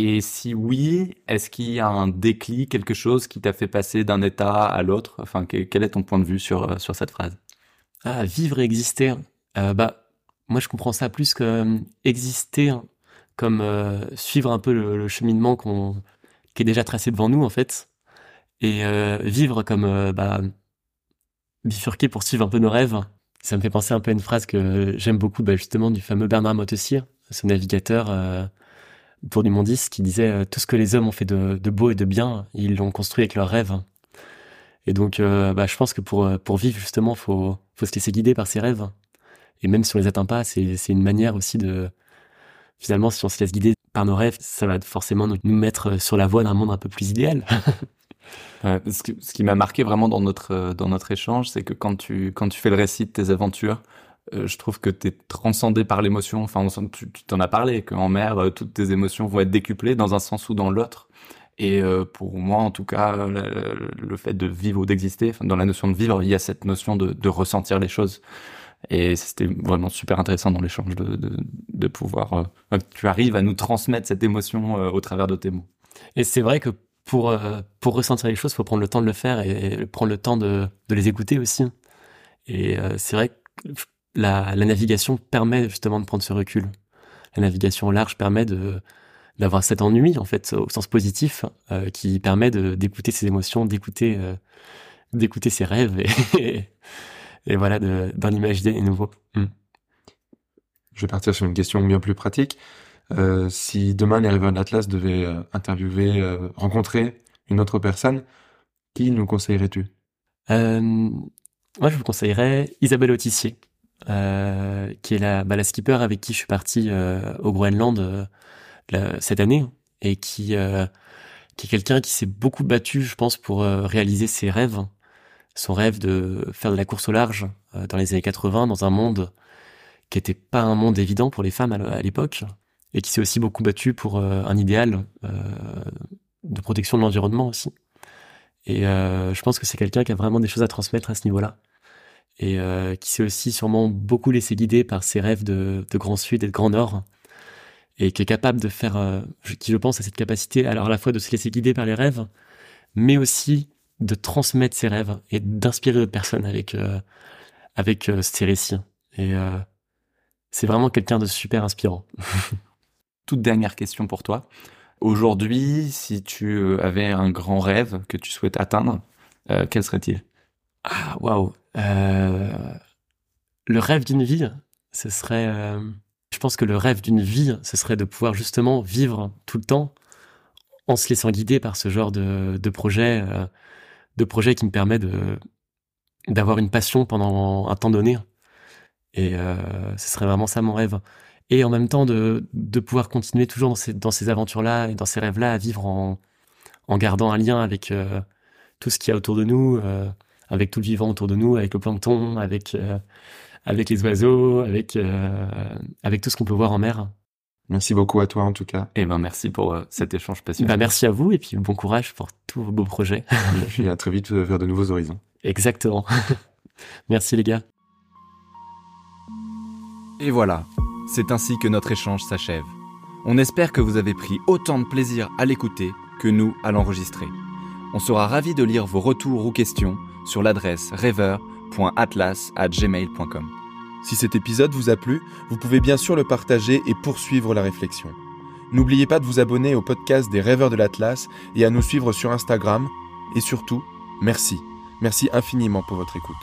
Et si oui, est-ce qu'il y a un déclic, quelque chose qui t'a fait passer d'un état à l'autre? Enfin, que- quel est ton point de vue sur, euh, sur cette phrase? Ah, vivre et exister. Euh, bah, moi, je comprends ça plus que euh, exister comme euh, suivre un peu le, cheminement qu'on, qui est déjà tracé devant nous, en fait. Et vivre comme bah, bifurquer pour suivre un peu nos rêves. Ça me fait penser un peu à une phrase que j'aime beaucoup, bah, justement, du fameux Bernard Moitessier, ce navigateur pour du mondis, qui disait euh, Tout ce que les hommes ont fait de, beau et de bien, ils l'ont construit avec leurs rêves. Et donc, euh, bah, je pense que pour, euh, pour vivre, justement, faut, faut se laisser guider par ses rêves. Et même si on les atteint pas, c'est, une manière aussi de, finalement, si on se laisse guider par nos rêves, ça va forcément nous, mettre sur la voie d'un monde un peu plus idéal. Ce, ce qui m'a marqué vraiment dans notre dans notre échange, c'est que quand tu quand tu fais le récit de tes aventures, euh, je trouve que t'es transcendé par l'émotion. Enfin, tu tu t'en as parlé qu'en mer, euh, toutes tes émotions vont être décuplées dans un sens ou dans l'autre. Et euh, pour moi, en tout cas, le, fait de vivre ou d'exister, dans la notion de vivre, il y a cette notion de, ressentir les choses. Et c'était vraiment super intéressant dans l'échange de, de, pouvoir. tu arrives à nous transmettre cette émotion au travers de tes mots. Et c'est vrai que pour, pour ressentir les choses, faut prendre le temps de le faire et, et prendre le temps de, les écouter aussi. Et c'est vrai que la, la navigation permet justement de prendre ce recul. La navigation large permet de d'avoir cet ennui en fait au sens positif euh, qui permet de d'écouter ses émotions, d'écouter euh, d'écouter ses rêves et, et, voilà de- d'en imaginer des nouveaux. Mm. Je vais partir sur une question bien plus pratique. Euh, si demain les rêveurs de l'Atlas devaient interviewer, rencontrer une autre personne, qui nous conseillerais-tu? Moi, je vous conseillerais Isabelle Autissier, euh, qui est la, bah, la skipper avec qui je suis parti euh, au Groenland euh, cette année et qui, qui est quelqu'un qui s'est beaucoup battu, je pense, pour réaliser ses rêves. Son rêve de faire de la course au large dans les années 80 dans un monde qui était pas un monde évident pour les femmes à l'époque et qui s'est aussi beaucoup battu pour un idéal de protection de l'environnement aussi. Et je pense que c'est quelqu'un qui a vraiment des choses à transmettre à ce niveau-là. Et euh, qui s'est aussi sûrement beaucoup laissé guider par ses rêves de, de Grand Sud et de Grand Nord. Et qui est capable de faire, euh, qui je pense a cette capacité alors à la fois de se laisser guider par les rêves, mais aussi de transmettre ses rêves et d'inspirer d'autres personnes avec, euh, avec ses récits. Et c'est vraiment quelqu'un de super inspirant. toute dernière question pour toi. Aujourd'hui, si tu avais un grand rêve que tu souhaites atteindre, quel serait-il? Ah, waouh. Euh, le rêve d'une vie, ce serait. euh, je pense que le rêve d'une vie, ce serait de pouvoir justement vivre tout le temps en se laissant guider par ce genre de, projet, euh, de projet qui me permet de d'avoir une passion pendant un temps donné. Et ce serait vraiment ça mon rêve. Et en même temps de, de pouvoir continuer toujours dans ces, dans ces aventures-là et dans ces rêves-là à vivre en, en gardant un lien avec tout ce qu'il y a autour de nous, avec tout le vivant autour de nous, avec le plancton, avec, euh, avec les oiseaux, avec, euh, avec tout ce qu'on peut voir en mer. Merci beaucoup à toi en tout cas. Eh ben, merci pour euh, cet échange passionnant. Bah, merci à vous et puis bon courage pour tous vos beaux projets. Et puis à très vite vers de nouveaux horizons. Exactement. merci les gars. Et voilà, c'est ainsi que notre échange s'achève. On espère que vous avez pris autant de plaisir à l'écouter que nous à l'enregistrer. On sera ravis de lire vos retours ou questions sur l'adresse rêveur.atlas@gmail.com. Si cet épisode vous a plu, vous pouvez bien sûr le partager et poursuivre la réflexion. N'oubliez pas de vous abonner au podcast des rêveurs de l'Atlas et à nous suivre sur Instagram. Et surtout, merci. Merci infiniment pour votre écoute.